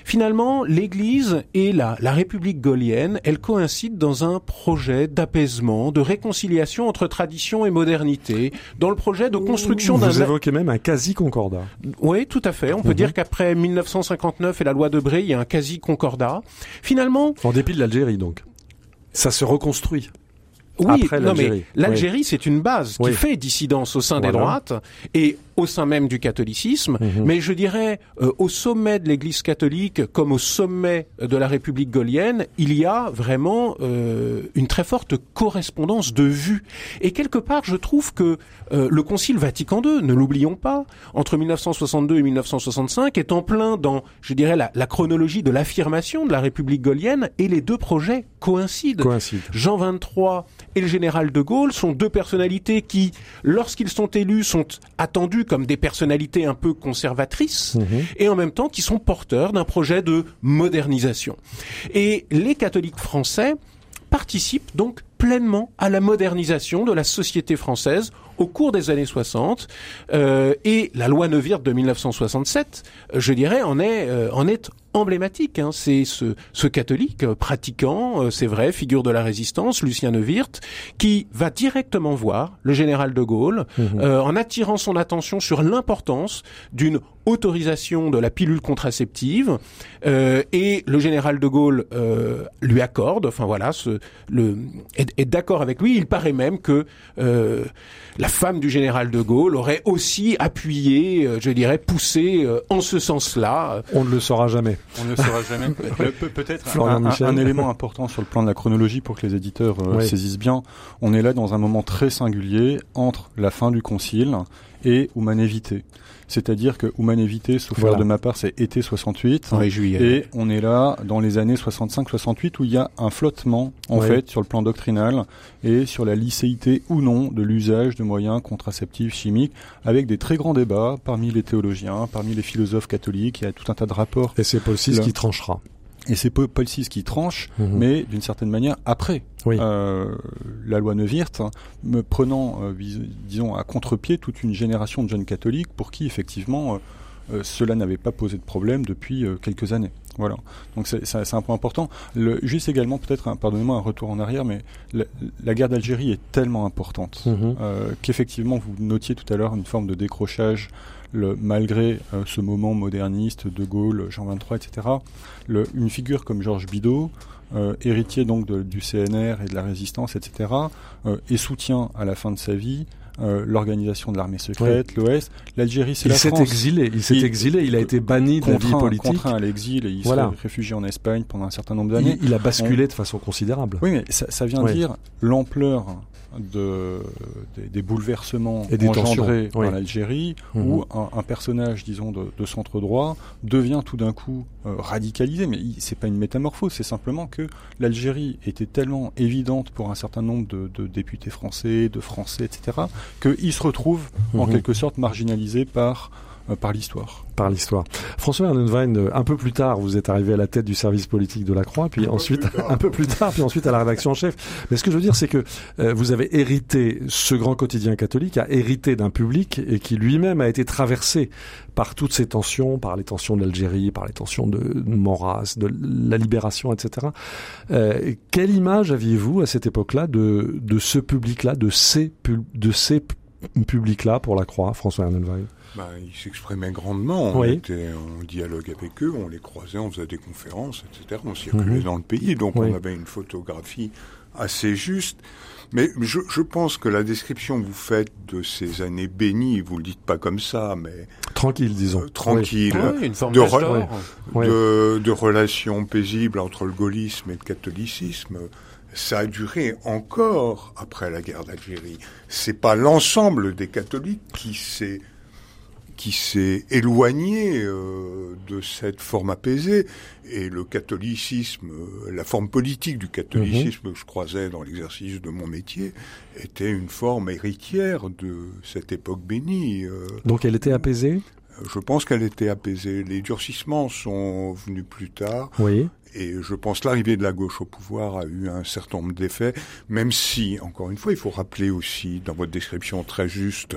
Finalement, l'Église et la, la République gaulienne, elles coïncident dans un projet d'apaisement, de réconciliation entre tradition et modernité, dans le projet de construction d'un...
Vous évoquez même un quasi-concordat.
Oui, tout à fait. On peut mhm. dire qu'après 1959 et la loi de Bray, il y a un quasi-concordat. Finalement...
En dépit de l'Algérie, donc. Ça se reconstruit.
Oui, non mais l'Algérie, c'est une base qui fait dissidence au sein des droites et au sein même du catholicisme, mhm. mais je dirais euh, au sommet de l'Église catholique comme au sommet de la République gaulienne, il y a vraiment euh, une très forte correspondance de vues. Et quelque part, je trouve que euh, le Concile Vatican II, ne l'oublions pas, entre 1962 et 1965, est en plein dans, je dirais, la, la chronologie de l'affirmation de la République gaulienne, et les deux projets coïncident.
Coïncide.
Jean 23 et le général de Gaulle sont deux personnalités qui, lorsqu'ils sont élus, sont attendus comme des personnalités un peu conservatrices mhm. et en même temps qui sont porteurs d'un projet de modernisation. Et les catholiques français participent donc pleinement à la modernisation de la société française au cours des années 60 euh, et la loi Neuwirth de 1967, je dirais, en est euh, en est emblématique. Hein. C'est ce, ce, catholique euh, pratiquant, euh, c'est vrai, figure de la résistance, Lucien Neuwirth, qui va directement voir le général de Gaulle mhm. euh, en attirant son attention sur l'importance d'une autorisation de la pilule contraceptive et le général de Gaulle lui accorde, enfin voilà, ce, le, est, est d'accord avec lui. Il paraît même que la femme du général de Gaulle aurait aussi appuyé, je dirais, poussé en ce sens-là.
On ne le saura jamais.
On ne le saura jamais. Peut-être un, élément important sur le plan de la chronologie pour que les éditeurs euh, saisissent bien. On est là dans un moment très singulier entre la fin du concile et Humanévité. C'est-à-dire que Humanévité, sauf voilà. de ma part, c'est été 68. Et on est là dans les années 65-68 où il y a un flottement, en fait, sur le plan doctrinal et sur la licéité ou non de l'usage de moyens contraceptifs chimiques avec des très grands débats parmi les théologiens, parmi les philosophes catholiques. Il y a tout un tas de rapports.
Et c'est Paul VI qui tranchera.
Et c'est Paul VI qui tranche,
Mhm.
mais d'une certaine manière après
Oui.
euh, la loi Neuwirth, hein, me prenant, euh, disons, à contre-pied toute une génération de jeunes catholiques pour qui effectivement euh, euh, cela n'avait pas posé de problème depuis quelques années. Voilà. Donc c'est c'est- c'est un point important. Le, juste également peut-être, un- pardonnez-moi un retour en arrière, mais la, la guerre d'Algérie est tellement importante euh, qu'effectivement vous notiez tout à l'heure une forme de décrochage le, malgré euh, ce moment moderniste, De Gaulle, Jean 23, etc. Le, une figure comme Georges Bidault, euh, héritier donc de- du CNR et de la résistance, etc., euh, et soutient à la fin de sa vie euh, l'organisation de l'armée secrète, l'OS. L'Algérie, c'est
Il
la
s'est
France.
exilé, il s'est
Il-
exilé, il a été banni de la vie politique.
contraint à l'exil et il
Voilà.
s'est réfugié en Espagne pendant un certain nombre d'années.
Il, il a basculé de façon considérable.
Oui, mais ça, ça vient
Oui.
dire l'ampleur de, des, des bouleversements
Et des
engendrés
tensions, oui.
par l'Algérie,
Mhm.
où un, un personnage, disons, de, de centre droit devient tout d'un coup euh, radicalisé. Mais c'est pas une métamorphose, c'est simplement que l'Algérie était tellement évidente pour un certain nombre de, de députés français, de Français, etc., qu'il se retrouve en
Mhm.
quelque sorte marginalisé par par l'histoire.
par l'histoire. François Ernenwein, euh, un peu plus tard, vous êtes arrivé à la tête du service politique de la Croix, puis ensuite, un peu plus tard, puis ensuite à la rédaction en chef. Mais ce que je veux dire, c'est que euh, vous avez hérité, ce grand quotidien catholique a hérité d'un public et qui lui-même a été traversé par toutes ces tensions, par les tensions de l'Algérie, par les tensions de Maurras, de la libération, etc. Euh, quelle image aviez-vous à cette époque-là de, de ce public-là, de ces, pub- de ces pu- publics-là pour la Croix, François Ernenwein
Ben, ils s'exprimaient grandement. On
Oui.
était en dialogue avec eux, on les croisait, on faisait des conférences, etc. On circulait
Mhm.
dans le pays, donc
Oui.
on avait une photographie assez juste. Mais je, je pense que la description que vous faites de ces années bénies, vous le dites pas comme ça, mais
Tranquille, disons.
euh, tranquille,
oui, une forme
de, re-.
Oui.
de, de relations paisibles entre le gaullisme et le catholicisme. Ça a duré encore après la guerre d'Algérie. C'est pas l'ensemble des catholiques qui s'est qui s'est éloigné euh, de cette forme apaisée et le catholicisme, euh, la forme politique du catholicisme que je croisais dans l'exercice de mon métier était une forme héritière de cette époque bénie. euh,
Donc elle était apaisée?
Je pense qu'elle était apaisée. Les durcissements sont venus plus tard.
Oui.
Et je pense que l'arrivée de la gauche au pouvoir a eu un certain nombre d'effets, même si, encore une fois, il faut rappeler aussi, dans votre description très juste,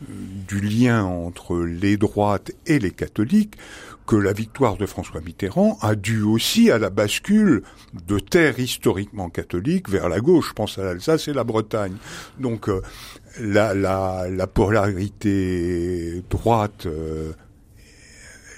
du lien entre les droites et les catholiques, que la victoire de François Mitterrand a dû aussi à la bascule de terres historiquement catholiques vers la gauche. Je pense à l'Alsace et la Bretagne. Donc, euh, la, la, la polarité droite, euh,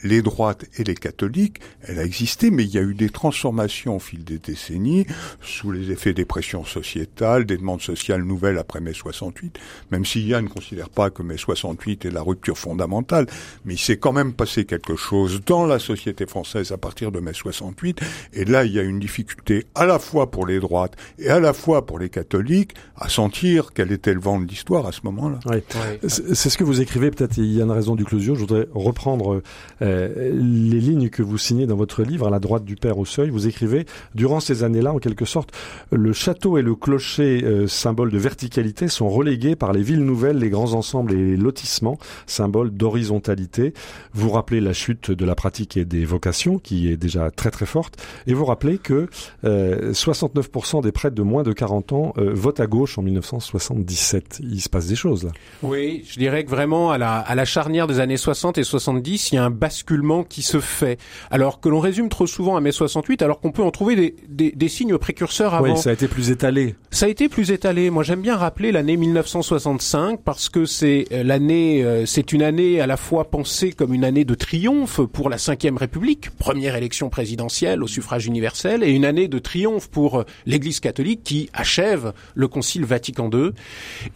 les droites et les catholiques, elle a existé, mais il y a eu des transformations au fil des décennies, sous les effets des pressions sociétales, des demandes sociales nouvelles après mai 68, même si Yann ne considère pas que mai 68 est la rupture fondamentale, mais il s'est quand même passé quelque chose dans la société française à partir de mai 68, et là il y a une difficulté à la fois pour les droites et à la fois pour les catholiques à sentir quel était le vent de l'histoire à ce moment-là.
Oui. C'est c'est ce que vous écrivez, peut-être il y a une raison du closure. Je voudrais reprendre euh, les lignes que vous signez dans votre livre, à la droite du Père au seuil. Vous écrivez, durant ces années-là, en quelque sorte, le château et le clocher, euh, symbole de verticalité, sont relégués par les villes nouvelles, les grands ensembles et les lotissements, symbole d'horizontalité. Vous rappelez la chute de la pratique et des vocations, qui est déjà très très forte, et vous rappelez que euh, 69% des prêtres de moins de 40 ans euh, votent à gauche en 1977. Il se passe des choses là.
Oui, je dirais que vraiment à la, à la charnière des années 60 et 70, il y a un basculement qui se fait. Alors que l'on résume trop souvent à mai 68, alors qu'on peut en trouver des, des, des signes précurseurs avant.
Oui, ça a été plus étalé.
Ça a été plus étalé. Moi, j'aime bien rappeler l'année 1965 parce que c'est euh, l'année, euh, c'est une année à la fois pensée comme une année de triomphe pour la Ve République, première élection présidentielle au suffrage universel, et une année de triomphe pour euh, l'Église catholique qui achève le Concile Vatican II.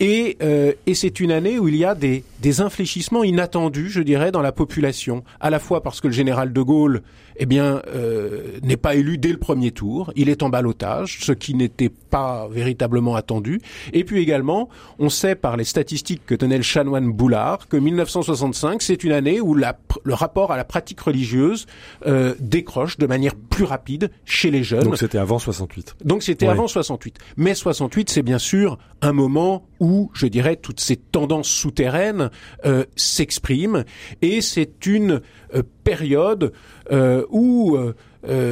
Et, euh, et c'est une année où il y a des, des infléchissements inattendus, je dirais, dans la population, à la fois parce que le général de Gaulle eh bien, euh, n'est pas élu dès le premier tour. Il est en ballottage, ce qui n'était pas véritablement attendu. Et puis également, on sait par les statistiques que tenait le chanoine Boulard que 1965, c'est une année où la, le rapport à la pratique religieuse euh, décroche de manière plus rapide chez les jeunes.
Donc c'était avant 68.
Donc c'était
Ouais.
avant 68. Mais 68, c'est bien sûr un moment où, je dirais, toutes ces tendances souterraines euh, s'expriment et c'est une période où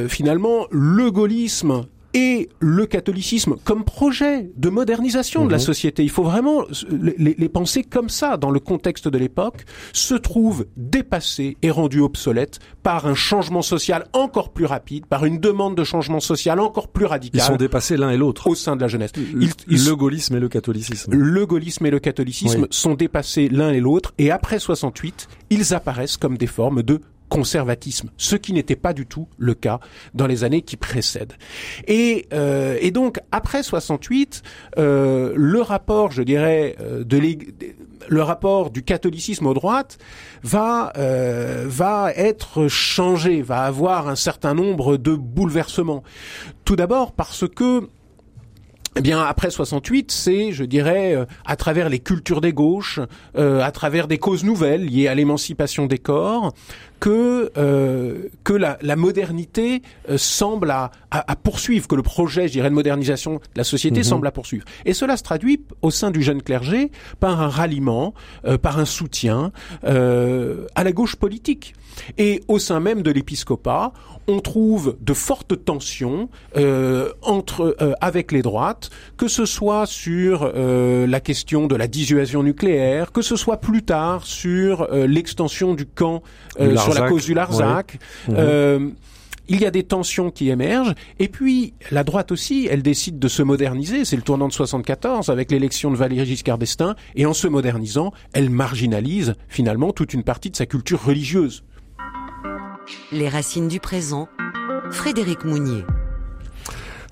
finalement le gaullisme et le catholicisme comme projet de modernisation de la mhm. société. Il faut vraiment les, les, penser comme ça dans le contexte de l'époque, se trouvent dépassés et rendus obsolètes par un changement social encore plus rapide, par une demande de changement social encore plus radicale.
Ils sont dépassés l'un et l'autre.
Au sein de la jeunesse.
le gaullisme et le catholicisme.
Le gaullisme et le catholicisme sont dépassés l'un et l'autre et après 68, ils apparaissent comme des formes de conservatisme, ce qui n'était pas du tout le cas dans les années qui précèdent. Et, euh, et donc après 68, euh, le rapport, je dirais, euh, le rapport du catholicisme aux droites va euh, va être changé, va avoir un certain nombre de bouleversements. Tout d'abord parce que eh bien, après 68, c'est, je dirais, euh, à travers les cultures des gauches, euh, à travers des causes nouvelles liées à l'émancipation des corps, que euh, que la, la modernité semble à, à, poursuivre, que le projet, je dirais, de modernisation de la société mhm. semble à poursuivre. Et cela se traduit au sein du jeune clergé par un ralliement, par un soutien à la gauche politique. Et au sein même de l'épiscopat, on trouve de fortes tensions euh, entre euh, avec les droites, que ce soit sur euh, la question de la dissuasion nucléaire, que ce soit plus tard sur l'extension du camp sur la cause du Larzac. Mhm. il y a des tensions qui émergent, et puis la droite aussi, elle décide de se moderniser. C'est le tournant de 74 avec l'élection de Valéry Giscard d'Estaing, et en se modernisant, elle marginalise finalement toute une partie de sa culture religieuse.
Les racines du présent, Frédéric Mounier.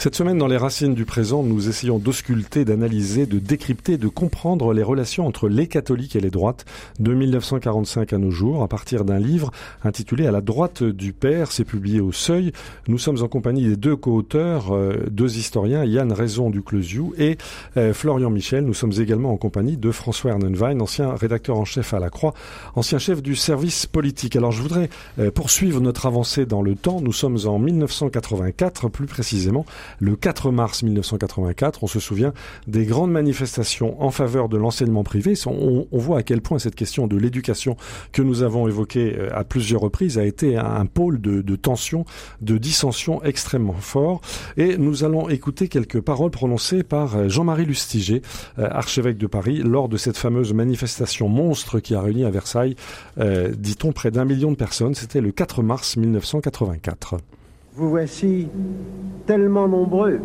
Cette semaine, dans les racines du présent, nous essayons d'ausculter, d'analyser, de décrypter, de comprendre les relations entre les catholiques et les droites de 1945 à nos jours, à partir d'un livre intitulé À la droite du Père. C'est publié au Seuil. Nous sommes en compagnie des deux co-auteurs, euh, deux historiens, Yann Raison du Closiou et euh, Florian Michel. Nous sommes également en compagnie de François Ernenwein, ancien rédacteur en chef à la Croix, ancien chef du service politique. Alors je voudrais euh, poursuivre notre avancée dans le temps. Nous sommes en 1984, plus précisément le 4 mars 1984. On se souvient des grandes manifestations en faveur de l'enseignement privé. On, voit à quel point cette question de l'éducation que nous avons évoquée euh, à plusieurs reprises a été un pôle de, tension, de dissension extrêmement fort. Et nous allons écouter quelques paroles prononcées par euh, Jean-Marie Lustiger, euh, archevêque de Paris, lors de cette fameuse manifestation monstre qui a réuni à Versailles, dit-on, près d'un million de personnes. C'était le 4 mars 1984.
Vous voici tellement nombreux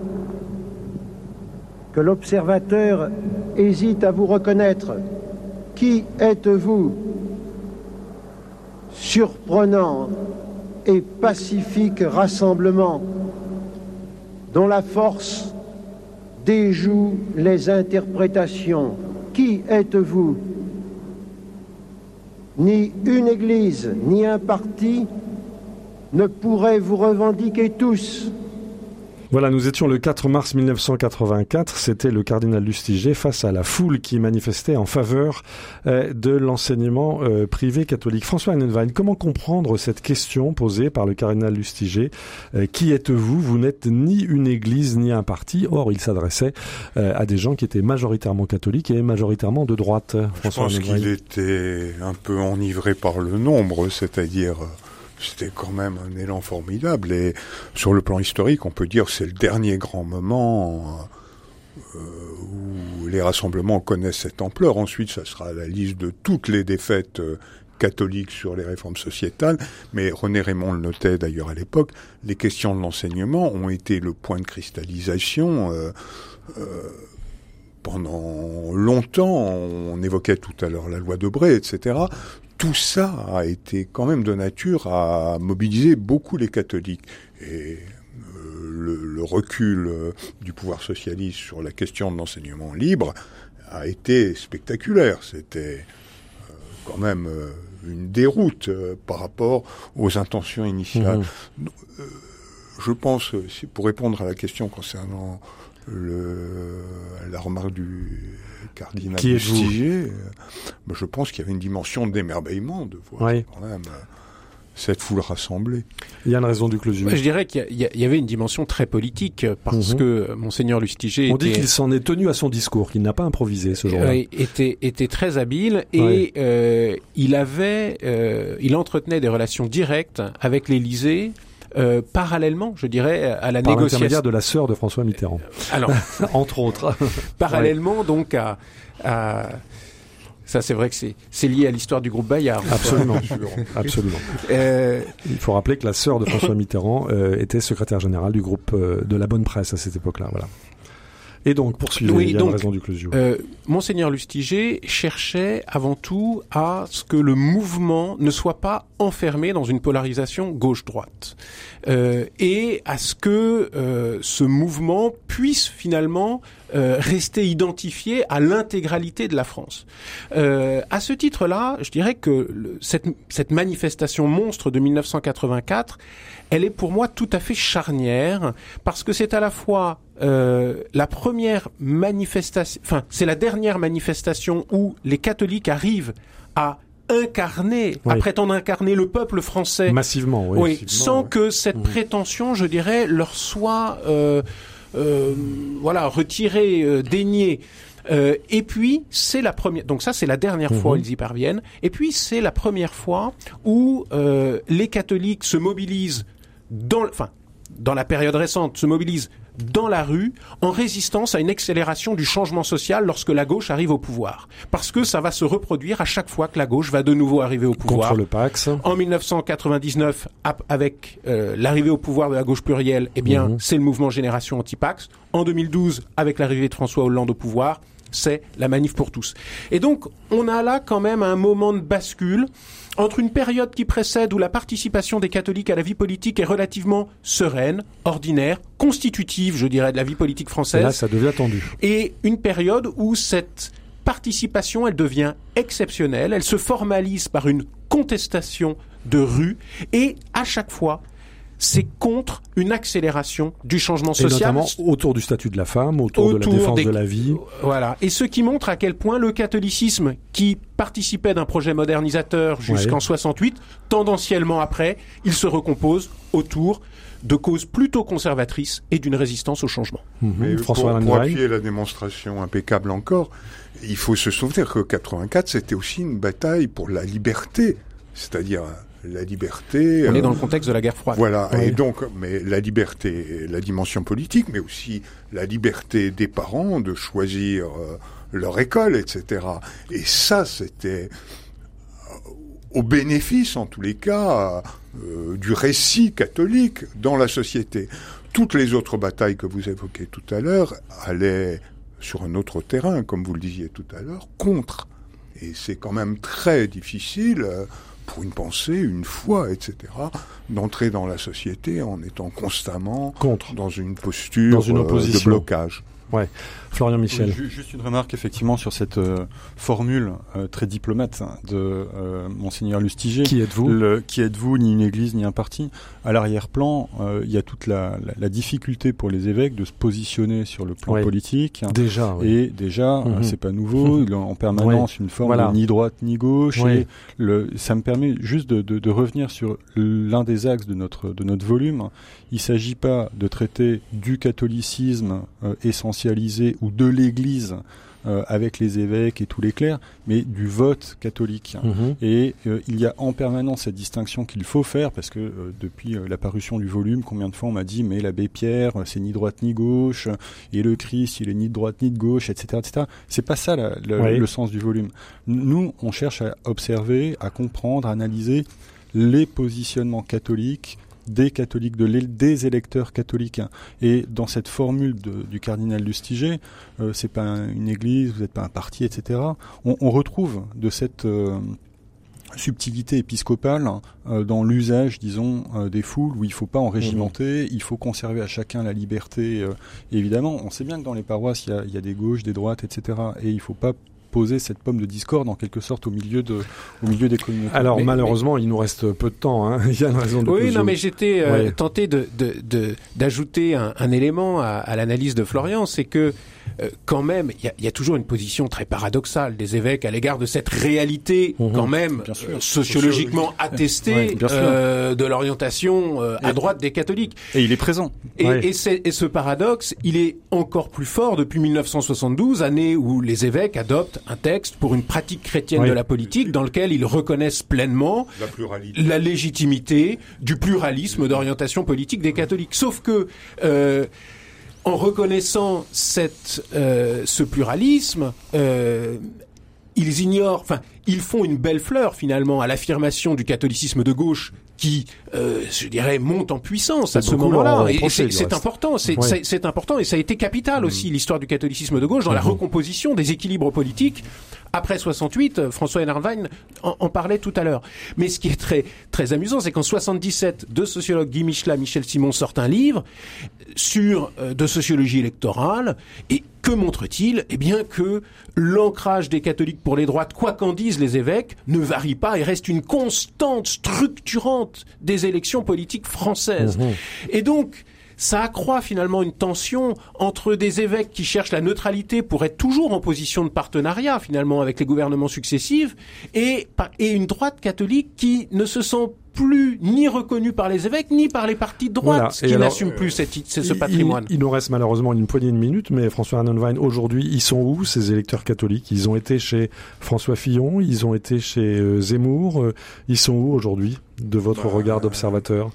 que l'observateur hésite à vous reconnaître. Qui êtes-vous? Surprenant et pacifique rassemblement dont la force déjoue les interprétations. Qui êtes-vous? Ni une église, ni un parti, ne pourraient vous revendiquer tous.
Voilà, nous étions le 4 mars 1984. C'était le cardinal Lustiger face à la foule qui manifestait en faveur euh, de l'enseignement euh, privé catholique. François Annenwein, comment comprendre cette question posée par le cardinal Lustiger euh, Qui êtes-vous? Vous, n'êtes ni une église ni un parti. Or, il s'adressait à des gens qui étaient majoritairement catholiques et majoritairement de droite.
François Je pense qu'il était un peu enivré par le nombre, c'est-à-dire c'était quand même un élan formidable. Et sur le plan historique, on peut dire que c'est le dernier grand moment euh, où les rassemblements connaissent cette ampleur. Ensuite, ça sera la liste de toutes les défaites euh, catholiques sur les réformes sociétales. Mais René Raymond le notait d'ailleurs à l'époque, les questions de l'enseignement ont été le point de cristallisation. Euh, pendant longtemps, on évoquait tout à l'heure la loi de Bray, etc tout ça a été quand même de nature à mobiliser beaucoup les catholiques. Et euh, le, recul euh, du pouvoir socialiste sur la question de l'enseignement libre a été spectaculaire. C'était euh, quand même une déroute par rapport aux intentions initiales. Mmh. je pense, pour répondre à la question concernant le, la remarque du cardinal
Qui est
euh, je pense qu'il y avait une dimension d'émerveillement de voir quand même cette foule rassemblée.
Il y a une raison du closure.
Je dirais qu'il y, y, avait une dimension très politique parce mm -hmm. que monseigneur Lustiger
on dit qu'il s'en est tenu à son discours, qu'il n'a pas improvisé ce jour-là.
était était très habile et ouais. euh, il avait euh, il entretenait des relations directes avec l'Élysée. Euh, parallèlement, je dirais, à la
Par
négociation
de la sœur de François Mitterrand.
Alors,
entre autres.
parallèlement ouais. donc à, à ça, c'est vrai que c'est lié à l'histoire du groupe Bayard.
Absolument, absolument. Euh... Il faut rappeler que la sœur de François Mitterrand euh, était secrétaire générale du groupe euh, de la Bonne Presse à cette époque-là. Voilà. Et donc, poursuivez,
oui,
il y a
donc,
raison du closure.
Euh, Monseigneur Lustiger cherchait avant tout à ce que le mouvement ne soit pas enfermé dans une polarisation gauche-droite. Euh, et à ce que euh, ce mouvement puisse finalement euh, rester identifié à l'intégralité de la France. Euh, à ce titre-là, je dirais que cette, cette manifestation monstre de 1984, elle est pour moi tout à fait charnière parce que c'est à la fois euh, la première manifestation, enfin c'est la dernière manifestation où les catholiques arrivent à incarner, oui. à prétendre incarner le peuple français
massivement, oui,
oui
massivement,
sans
oui.
que cette
mmh.
prétention, je dirais, leur soit euh, euh, voilà retirée, euh, déniée. Euh, et puis c'est la première, donc ça c'est la dernière mmh. fois où ils y parviennent. Et puis c'est la première fois où euh, les catholiques se mobilisent dans, enfin dans la période récente, se mobilisent dans la rue en résistance à une accélération du changement social lorsque la gauche arrive au pouvoir. Parce que ça va se reproduire à chaque fois que la gauche va de nouveau arriver au pouvoir.
Contre le Pax.
En 1999, avec euh, l'arrivée au pouvoir de la gauche plurielle, eh bien, mmh. c'est le mouvement Génération Anti-Pax. En 2012, avec l'arrivée de François Hollande au pouvoir, c'est la manif pour tous. Et donc, on a là quand même un moment de bascule entre une période qui précède où la participation des catholiques à la vie politique est relativement sereine, ordinaire, constitutive, je dirais, de la vie politique française.
Et là, ça devient tendu.
Et une période où cette participation, elle devient exceptionnelle, elle se formalise par une contestation de rue, et à chaque fois, c'est contre une accélération du changement social.
Et notamment autour du statut de la femme, autour, autour de la défense
des...
de la vie.
Voilà. Et ce qui montre à quel point le catholicisme, qui participait d'un projet modernisateur jusqu'en ouais. 68, tendanciellement après, il se recompose autour de causes plutôt conservatrices et d'une résistance au changement.
Mmh. Mais François pour, pour appuyer la démonstration impeccable encore, il faut se souvenir que 84, c'était aussi une bataille pour la liberté, c'est-à-dire la liberté.
On est dans le contexte de la guerre froide.
Voilà. Oui. Et donc, mais la liberté, la dimension politique, mais aussi la liberté des parents de choisir euh, leur école, etc. Et ça, c'était au bénéfice, en tous les cas, euh, du récit catholique dans la société. Toutes les autres batailles que vous évoquez tout à l'heure allaient sur un autre terrain, comme vous le disiez tout à l'heure, contre. Et c'est quand même très difficile. Euh, pour une pensée, une foi, etc., d'entrer dans la société en étant constamment
contre
dans une posture
dans une opposition.
de blocage.
Ouais. Florian Michel.
Oui, juste une remarque effectivement sur cette euh, formule euh, très diplomate de euh, monseigneur Lustiger.
Qui êtes-vous?
Qui êtes-vous Ni une église ni un parti? À l'arrière-plan, il y a toute la, la, la, difficulté pour les évêques de se positionner sur le plan
ouais.
politique.
Déjà. Oui.
Et déjà, mm -hmm. c'est pas nouveau. A en permanence une forme voilà. de ni droite ni gauche. Et le, ça me permet juste de, de, de revenir sur l'un des axes de notre de notre volume. Il s'agit pas de traiter du catholicisme ou de l'Église euh, avec les évêques et tous les clercs, mais du vote catholique.
-hmm.
Et euh, il y a en permanence cette distinction qu'il faut faire, parce que euh, depuis la parution du volume, combien de fois on m'a dit, mais l'abbé Pierre, c'est ni droite ni gauche, et le Christ, il est ni de droite ni de gauche, etc. etc. C'est pas ça la, la, oui. le sens du volume. Nous, on cherche à observer, à comprendre, à analyser les positionnements catholiques des catholiques, de des électeurs catholiques. Et dans cette formule de, du cardinal Lustiger, euh, c'est pas un, une église, vous n'êtes pas un parti, etc. On, on retrouve de cette euh, subtilité épiscopale euh, dans l'usage, disons, euh, des foules, où il ne faut pas en régimenter, mmh. il faut conserver à chacun la liberté. Euh, évidemment, on sait bien que dans les paroisses, il y, y, a des gauches, des droites, etc. Et il ne faut pas poser cette pomme de discorde en quelque sorte au milieu de au milieu des communautés.
Alors mais, malheureusement, mais... il nous reste peu de temps. Hein. il y a une raison de
Oui, non, mais j'étais euh, ouais. tenté de d'ajouter de, de, un, un, élément à, à l'analyse de Florian, c'est que euh, quand même, il y a, y a, toujours une position très paradoxale des évêques à l'égard de cette réalité mmh. quand même euh, sociologiquement attestée euh, de l'orientation euh, à droite des catholiques.
Et il est présent.
Et, et, et, ce paradoxe, il est encore plus fort depuis 1972, année où les évêques adoptent un texte pour une pratique chrétienne de la politique dans lequel ils reconnaissent pleinement
la,
la légitimité du pluralisme d'orientation politique des catholiques. Sauf que euh, en reconnaissant cette, euh, ce pluralisme, euh, ils ignorent, enfin, ils font une belle fleur finalement à l'affirmation du catholicisme de gauche qui, euh, je dirais, monte en puissance à ce moment-là. C'est important, c'est important, et ça a été capital mm. aussi l'histoire du catholicisme de gauche dans la mm-hmm. recomposition des équilibres politiques après 68, euh, François Hennarwein en, en, parlait tout à l'heure. Mais ce qui est très très amusant, c'est qu'en 77, deux sociologues, Guy Michelat, Michel Simon, sortent un livre sur euh, de sociologie électorale et que montre-t-il? Eh bien que l'ancrage des catholiques pour les droites, quoi qu'en disent les évêques, ne varie pas et reste une constante structurante des élections politiques françaises. Mmh. Et donc, ça accroît finalement une tension entre des évêques qui cherchent la neutralité pour être toujours en position de partenariat finalement avec les gouvernements successifs et, et une droite catholique qui ne se sent plus ni reconnue par les évêques ni par les partis de droite qui n'assument plus cette, ce patrimoine.
Il, nous reste malheureusement une poignée de minutes, mais François Arnonwein, aujourd'hui, ils sont où ces électeurs catholiques? Ils ont été chez François Fillon, ils ont été chez euh, Zemmour, euh, ils sont où aujourd'hui de votre bah, regard d'observateur?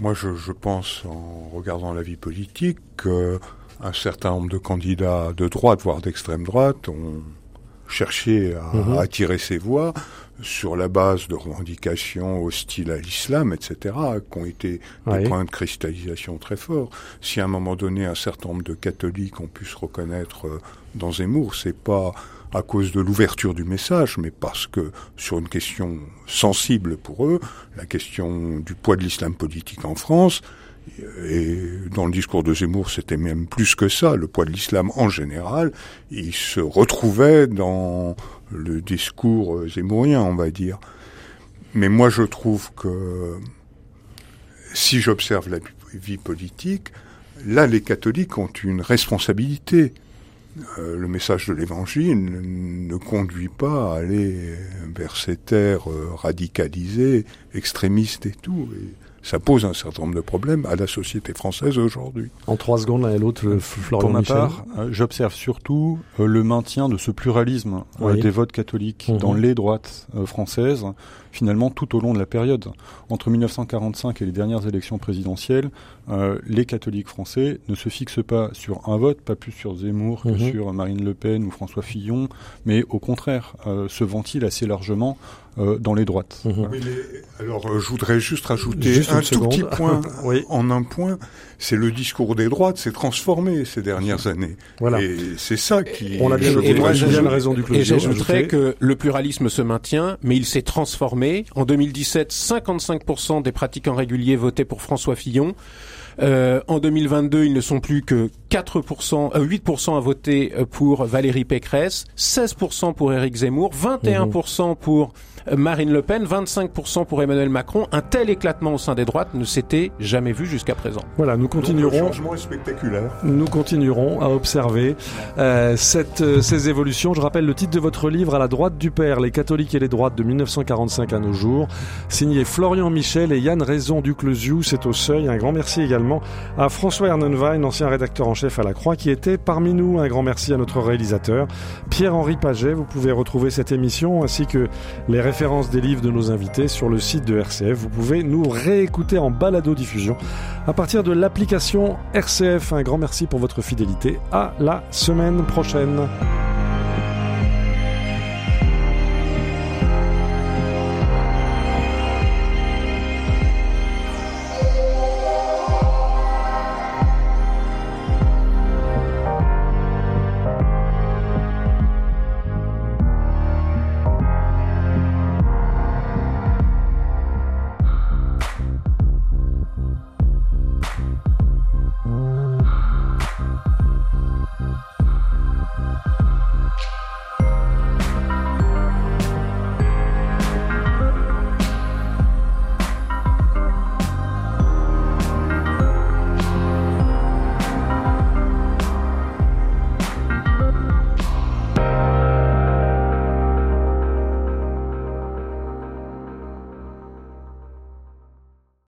Moi, je, je, pense, en regardant la vie politique, qu'un certain nombre de candidats de droite, voire d'extrême droite, ont cherché à mhm. attirer ses voix sur la base de revendications hostiles à l'islam, etc., qui ont été des points de cristallisation très forts. Si à un moment donné, un certain nombre de catholiques ont pu se reconnaître euh, dans Zemmour, c'est pas à cause de l'ouverture du message, mais parce que sur une question sensible pour eux, la question du poids de l'islam politique en France, et dans le discours de Zemmour, c'était même plus que ça, le poids de l'islam en général, il se retrouvait dans le discours zémourien, on va dire. Mais moi, je trouve que si j'observe la vie politique, là, les catholiques ont une responsabilité. Euh, le message de l'Évangile ne, conduit pas à aller vers ces terres euh, radicalisées, extrémistes et tout. Ça pose un certain nombre de problèmes à la société française aujourd'hui.
En trois secondes, l'un et l'autre, euh, Florian
Pour ma part, j'observe surtout le maintien de ce pluralisme des votes catholiques mhm. dans les droites françaises, finalement tout au long de la période. Entre 1945 et les dernières élections présidentielles, euh, les catholiques français ne se fixent pas sur un vote, pas plus sur Zemmour que mhm. sur Marine Le Pen ou François Fillon, mais au contraire euh, se ventilent assez largement euh, dans les droites.
Mhm. Oui, alors euh, je voudrais juste rajouter un tout petit point oui. en un point, c'est le discours des droites s'est transformé ces dernières années. Voilà. Et c'est ça qui.
On a bien, et, moi, bien raison du
Et j'ajouterais que le pluralisme se maintient, mais il s'est transformé. En 2017, 55% des pratiquants réguliers votaient pour François Fillon. Euh, en 2022, ils ne sont plus que 4%, euh, 8% à voter euh, pour Valérie Pécresse, 16% pour Éric Zemmour, 21% pour Marine Le Pen, 25% pour Emmanuel Macron. Un tel éclatement au sein des droites ne s'était jamais vu jusqu'à présent.
Voilà, nous continuerons.
spectaculaire.
Nous continuerons à observer euh, cette, euh, ces évolutions. Je rappelle le titre de votre livre, À la droite du père, les catholiques et les droites de 1945 à nos jours, signé Florian Michel et Yann Raison du Closiou. C'est au seuil. Un grand merci également à François Ernenwein, ancien rédacteur en chef à la Croix, qui était parmi nous. Un grand merci à notre réalisateur, Pierre-Henri Paget. Vous pouvez retrouver cette émission ainsi que les référence des livres de nos invités sur le site de RCF. Vous pouvez nous réécouter en balado-diffusion à partir de l'application RCF. Un grand merci pour votre fidélité. À la semaine prochaine.